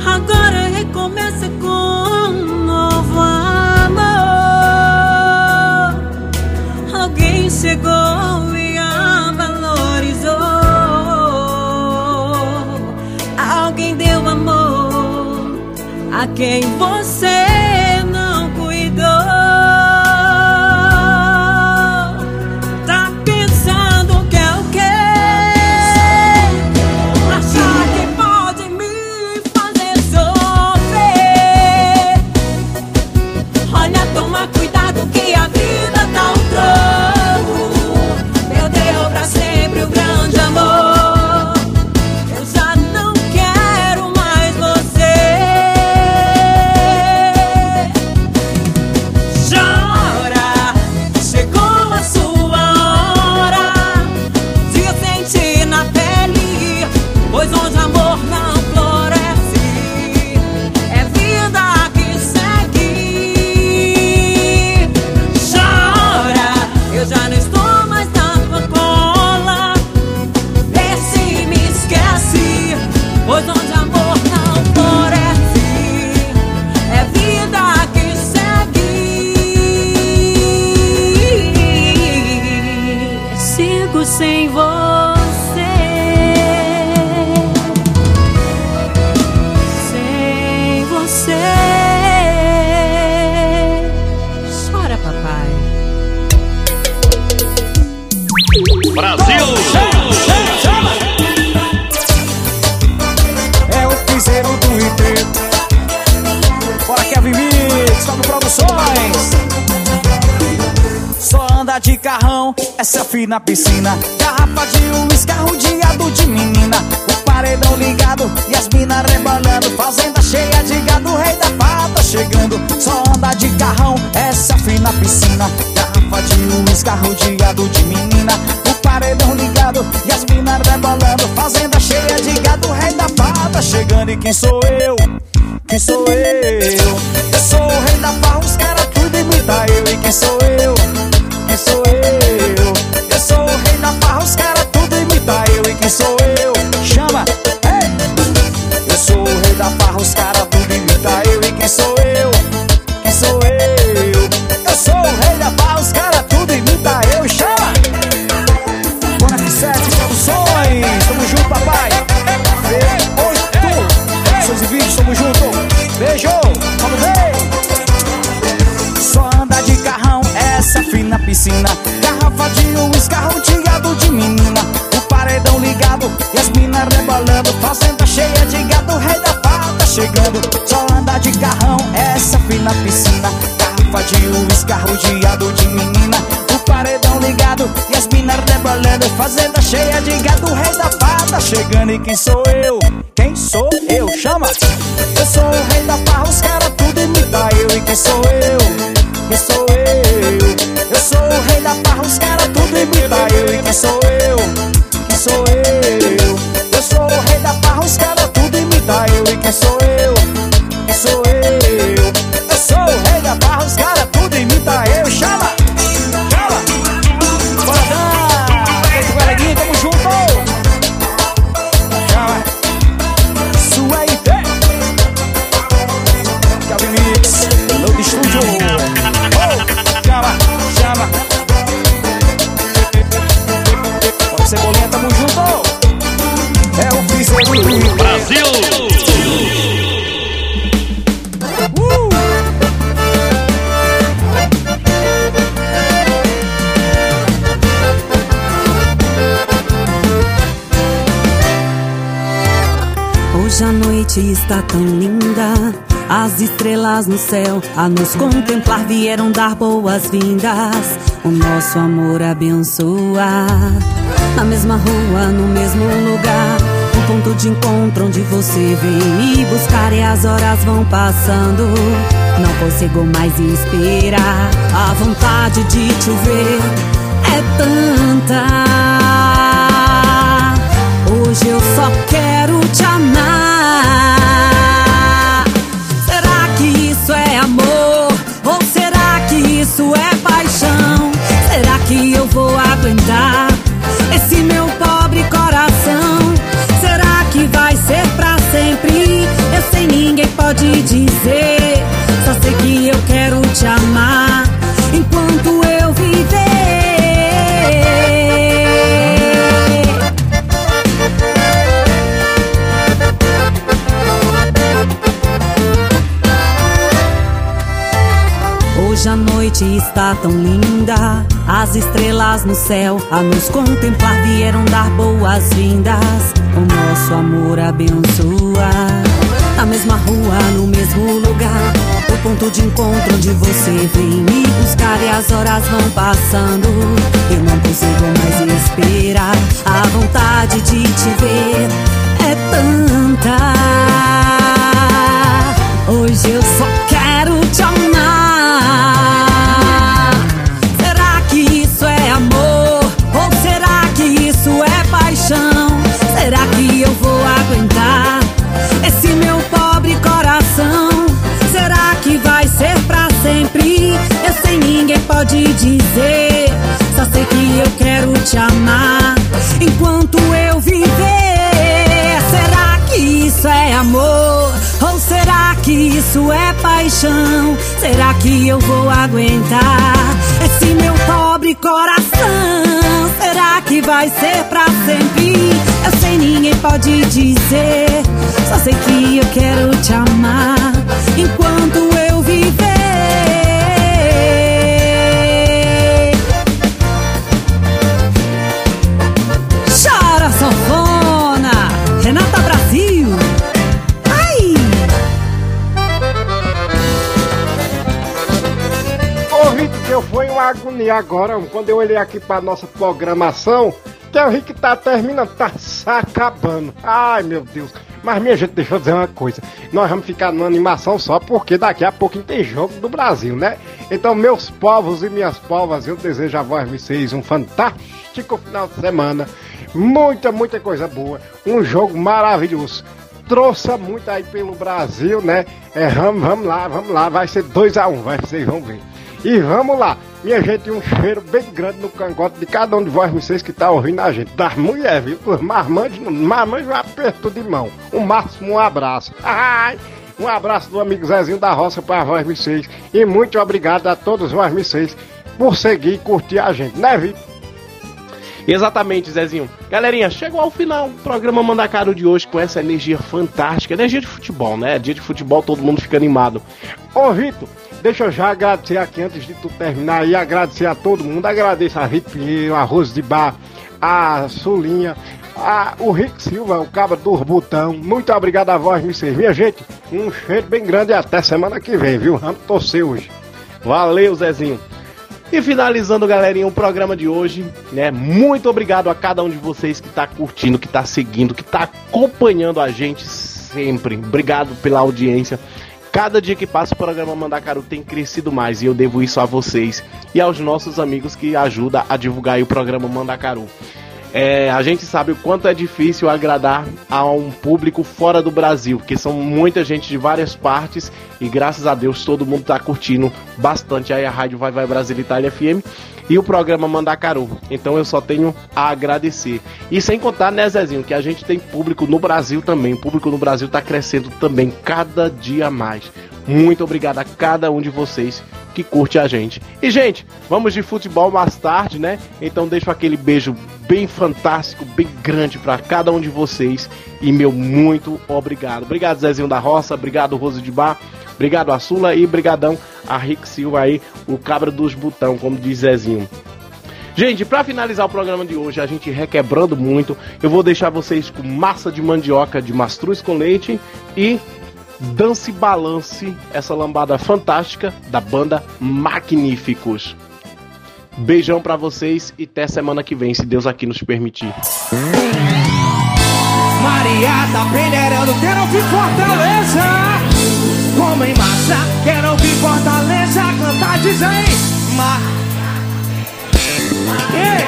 Agora recomeça com quem você não selfie na piscina. Garrafa de uísque arrodeado de menina. O paredão ligado e as minas rebolando. Fazenda cheia de gado, rei da pata chegando. Só anda de carrão, é selfie na piscina. Garrafa de uísque arrodeado de menina. O paredão ligado e as minas rebolando. Fazenda cheia de gado, rei da pata chegando. E quem sou eu? Quem sou eu? Chegando. E está tão linda. As estrelas no céu a nos contemplar vieram dar boas-vindas. O nosso amor abençoa. Na mesma rua, no mesmo lugar. Um ponto de encontro onde você vem me buscar e as horas vão passando. Não consigo mais esperar. A vontade de te ver é tanta. Hoje eu só quero te amar. Isso é paixão? Será que eu vou aguentar esse meu pobre coração? Será que vai ser pra sempre? Eu sei, ninguém pode dizer. Só sei está tão linda, as estrelas no céu a nos contemplar vieram dar boas-vindas. O nosso amor abençoa. Na mesma rua, no mesmo lugar, o ponto de encontro onde você vem me buscar e as horas vão passando. Eu não consigo mais esperar, a vontade de te ver é tanta. Hoje eu só quero pode dizer. Só sei que eu quero te amar enquanto eu viver. Será que isso é amor? Ou será que isso é paixão? Será que eu vou aguentar esse meu pobre coração? Será que vai ser pra sempre? Eu sei, ninguém pode dizer. Só sei que eu quero te amar enquanto eu uma agonia agora, quando eu olhei aqui pra nossa programação, que o Rick tá terminando, tá acabando. Ai, meu Deus. Mas, minha gente, deixa eu dizer uma coisa. Nós vamos ficar numa animação só, porque daqui a pouquinho tem jogo do Brasil, né? Então, meus povos e minhas povas, eu desejo a vocês um fantástico final de semana. Muita, muita coisa boa. Um jogo maravilhoso. Trouxa muito aí pelo Brasil, né? É, vamos, vamos lá, vamos lá. Vai ser 2x1, um, vai, vocês vão ver. E vamos lá, minha gente, um cheiro bem grande no cangote de cada um de vós, vocês que tá ouvindo a gente. Das mulheres, viu? Os marmanjos, marmanjos, um aperto de mão. O máximo, um abraço. Ai! Um abraço do amigo Zezinho da Roça para vós, vocês. E muito obrigado a todos vós, vocês, por seguir e curtir a gente, né, Vitor? Exatamente, Zezinho. Galerinha, chegou ao final o programa Mandacaro de hoje com essa energia fantástica. Energia de futebol, né? Dia de futebol, todo mundo fica animado. Ô, Vitor, deixa eu já agradecer aqui antes de tu terminar aí, agradecer a todo mundo. Agradeço a Rita Pinheiro, a Rose de Bar, a Sulinha, a, o Rick Silva, o cabra do Botão. Muito obrigado a vós, vocês. Minha gente, um cheiro bem grande e até semana que vem, viu? Vamos torcer hoje. Valeu, Zezinho. E finalizando, galerinha, o programa de hoje, né? Muito obrigado a cada um de vocês que tá curtindo, que tá seguindo, que tá acompanhando a gente sempre. Obrigado pela audiência. Cada dia que passa o programa Mandacaru tem crescido mais e eu devo isso a vocês e aos nossos amigos que ajudam a divulgar o programa Mandacaru. É, a gente sabe o quanto é difícil agradar a um público fora do Brasil, porque são muita gente de várias partes e graças a Deus todo mundo está curtindo bastante aí a Rádio Vai Vai Brasil Itália FM e o programa Mandacaru. Então eu só tenho a agradecer. E sem contar, né, Zezinho, que a gente tem público no Brasil também. O público no Brasil está crescendo também cada dia mais. Muito obrigado a cada um de vocês que curte a gente. E, gente, vamos de futebol mais tarde, né? Então deixo aquele beijo bem fantástico, bem grande para cada um de vocês. E meu muito obrigado. Obrigado, Zezinho da Roça. Obrigado, Rosa de Bar. Obrigado a Sula e brigadão a Rick Silva aí, o cabra dos botão, como diz Zezinho. Gente, para finalizar o programa de hoje, a gente requebrando muito, eu vou deixar vocês com massa de mandioca de mastruz com leite e Dance Balance, essa lambada fantástica da banda Magníficos. Beijão para vocês e até semana que vem, se Deus aqui nos permitir. Maria tá peneirando, quero ouvir Fortaleza Como em massa, quero ouvir Fortaleza Cantar dizem yeah.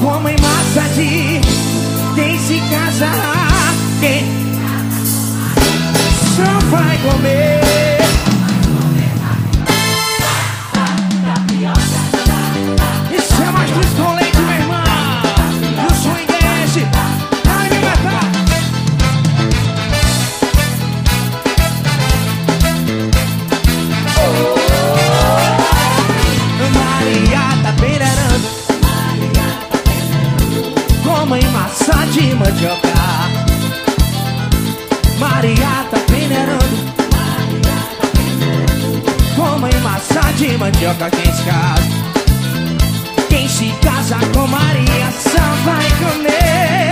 Como em massa de quem se casar Quem só vai comer de mandioca. Maria tá peneirando. Como em massa de mandioca Quem se casa? Quem se casa com Maria Só vai comer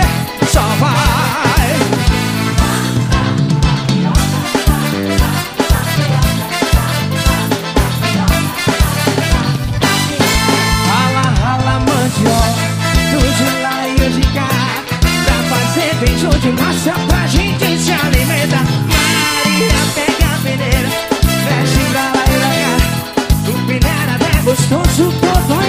massa Pra gente se alimentar Maria pega a peneira Mexe pra lá e pra cá O peneira é gostoso Tô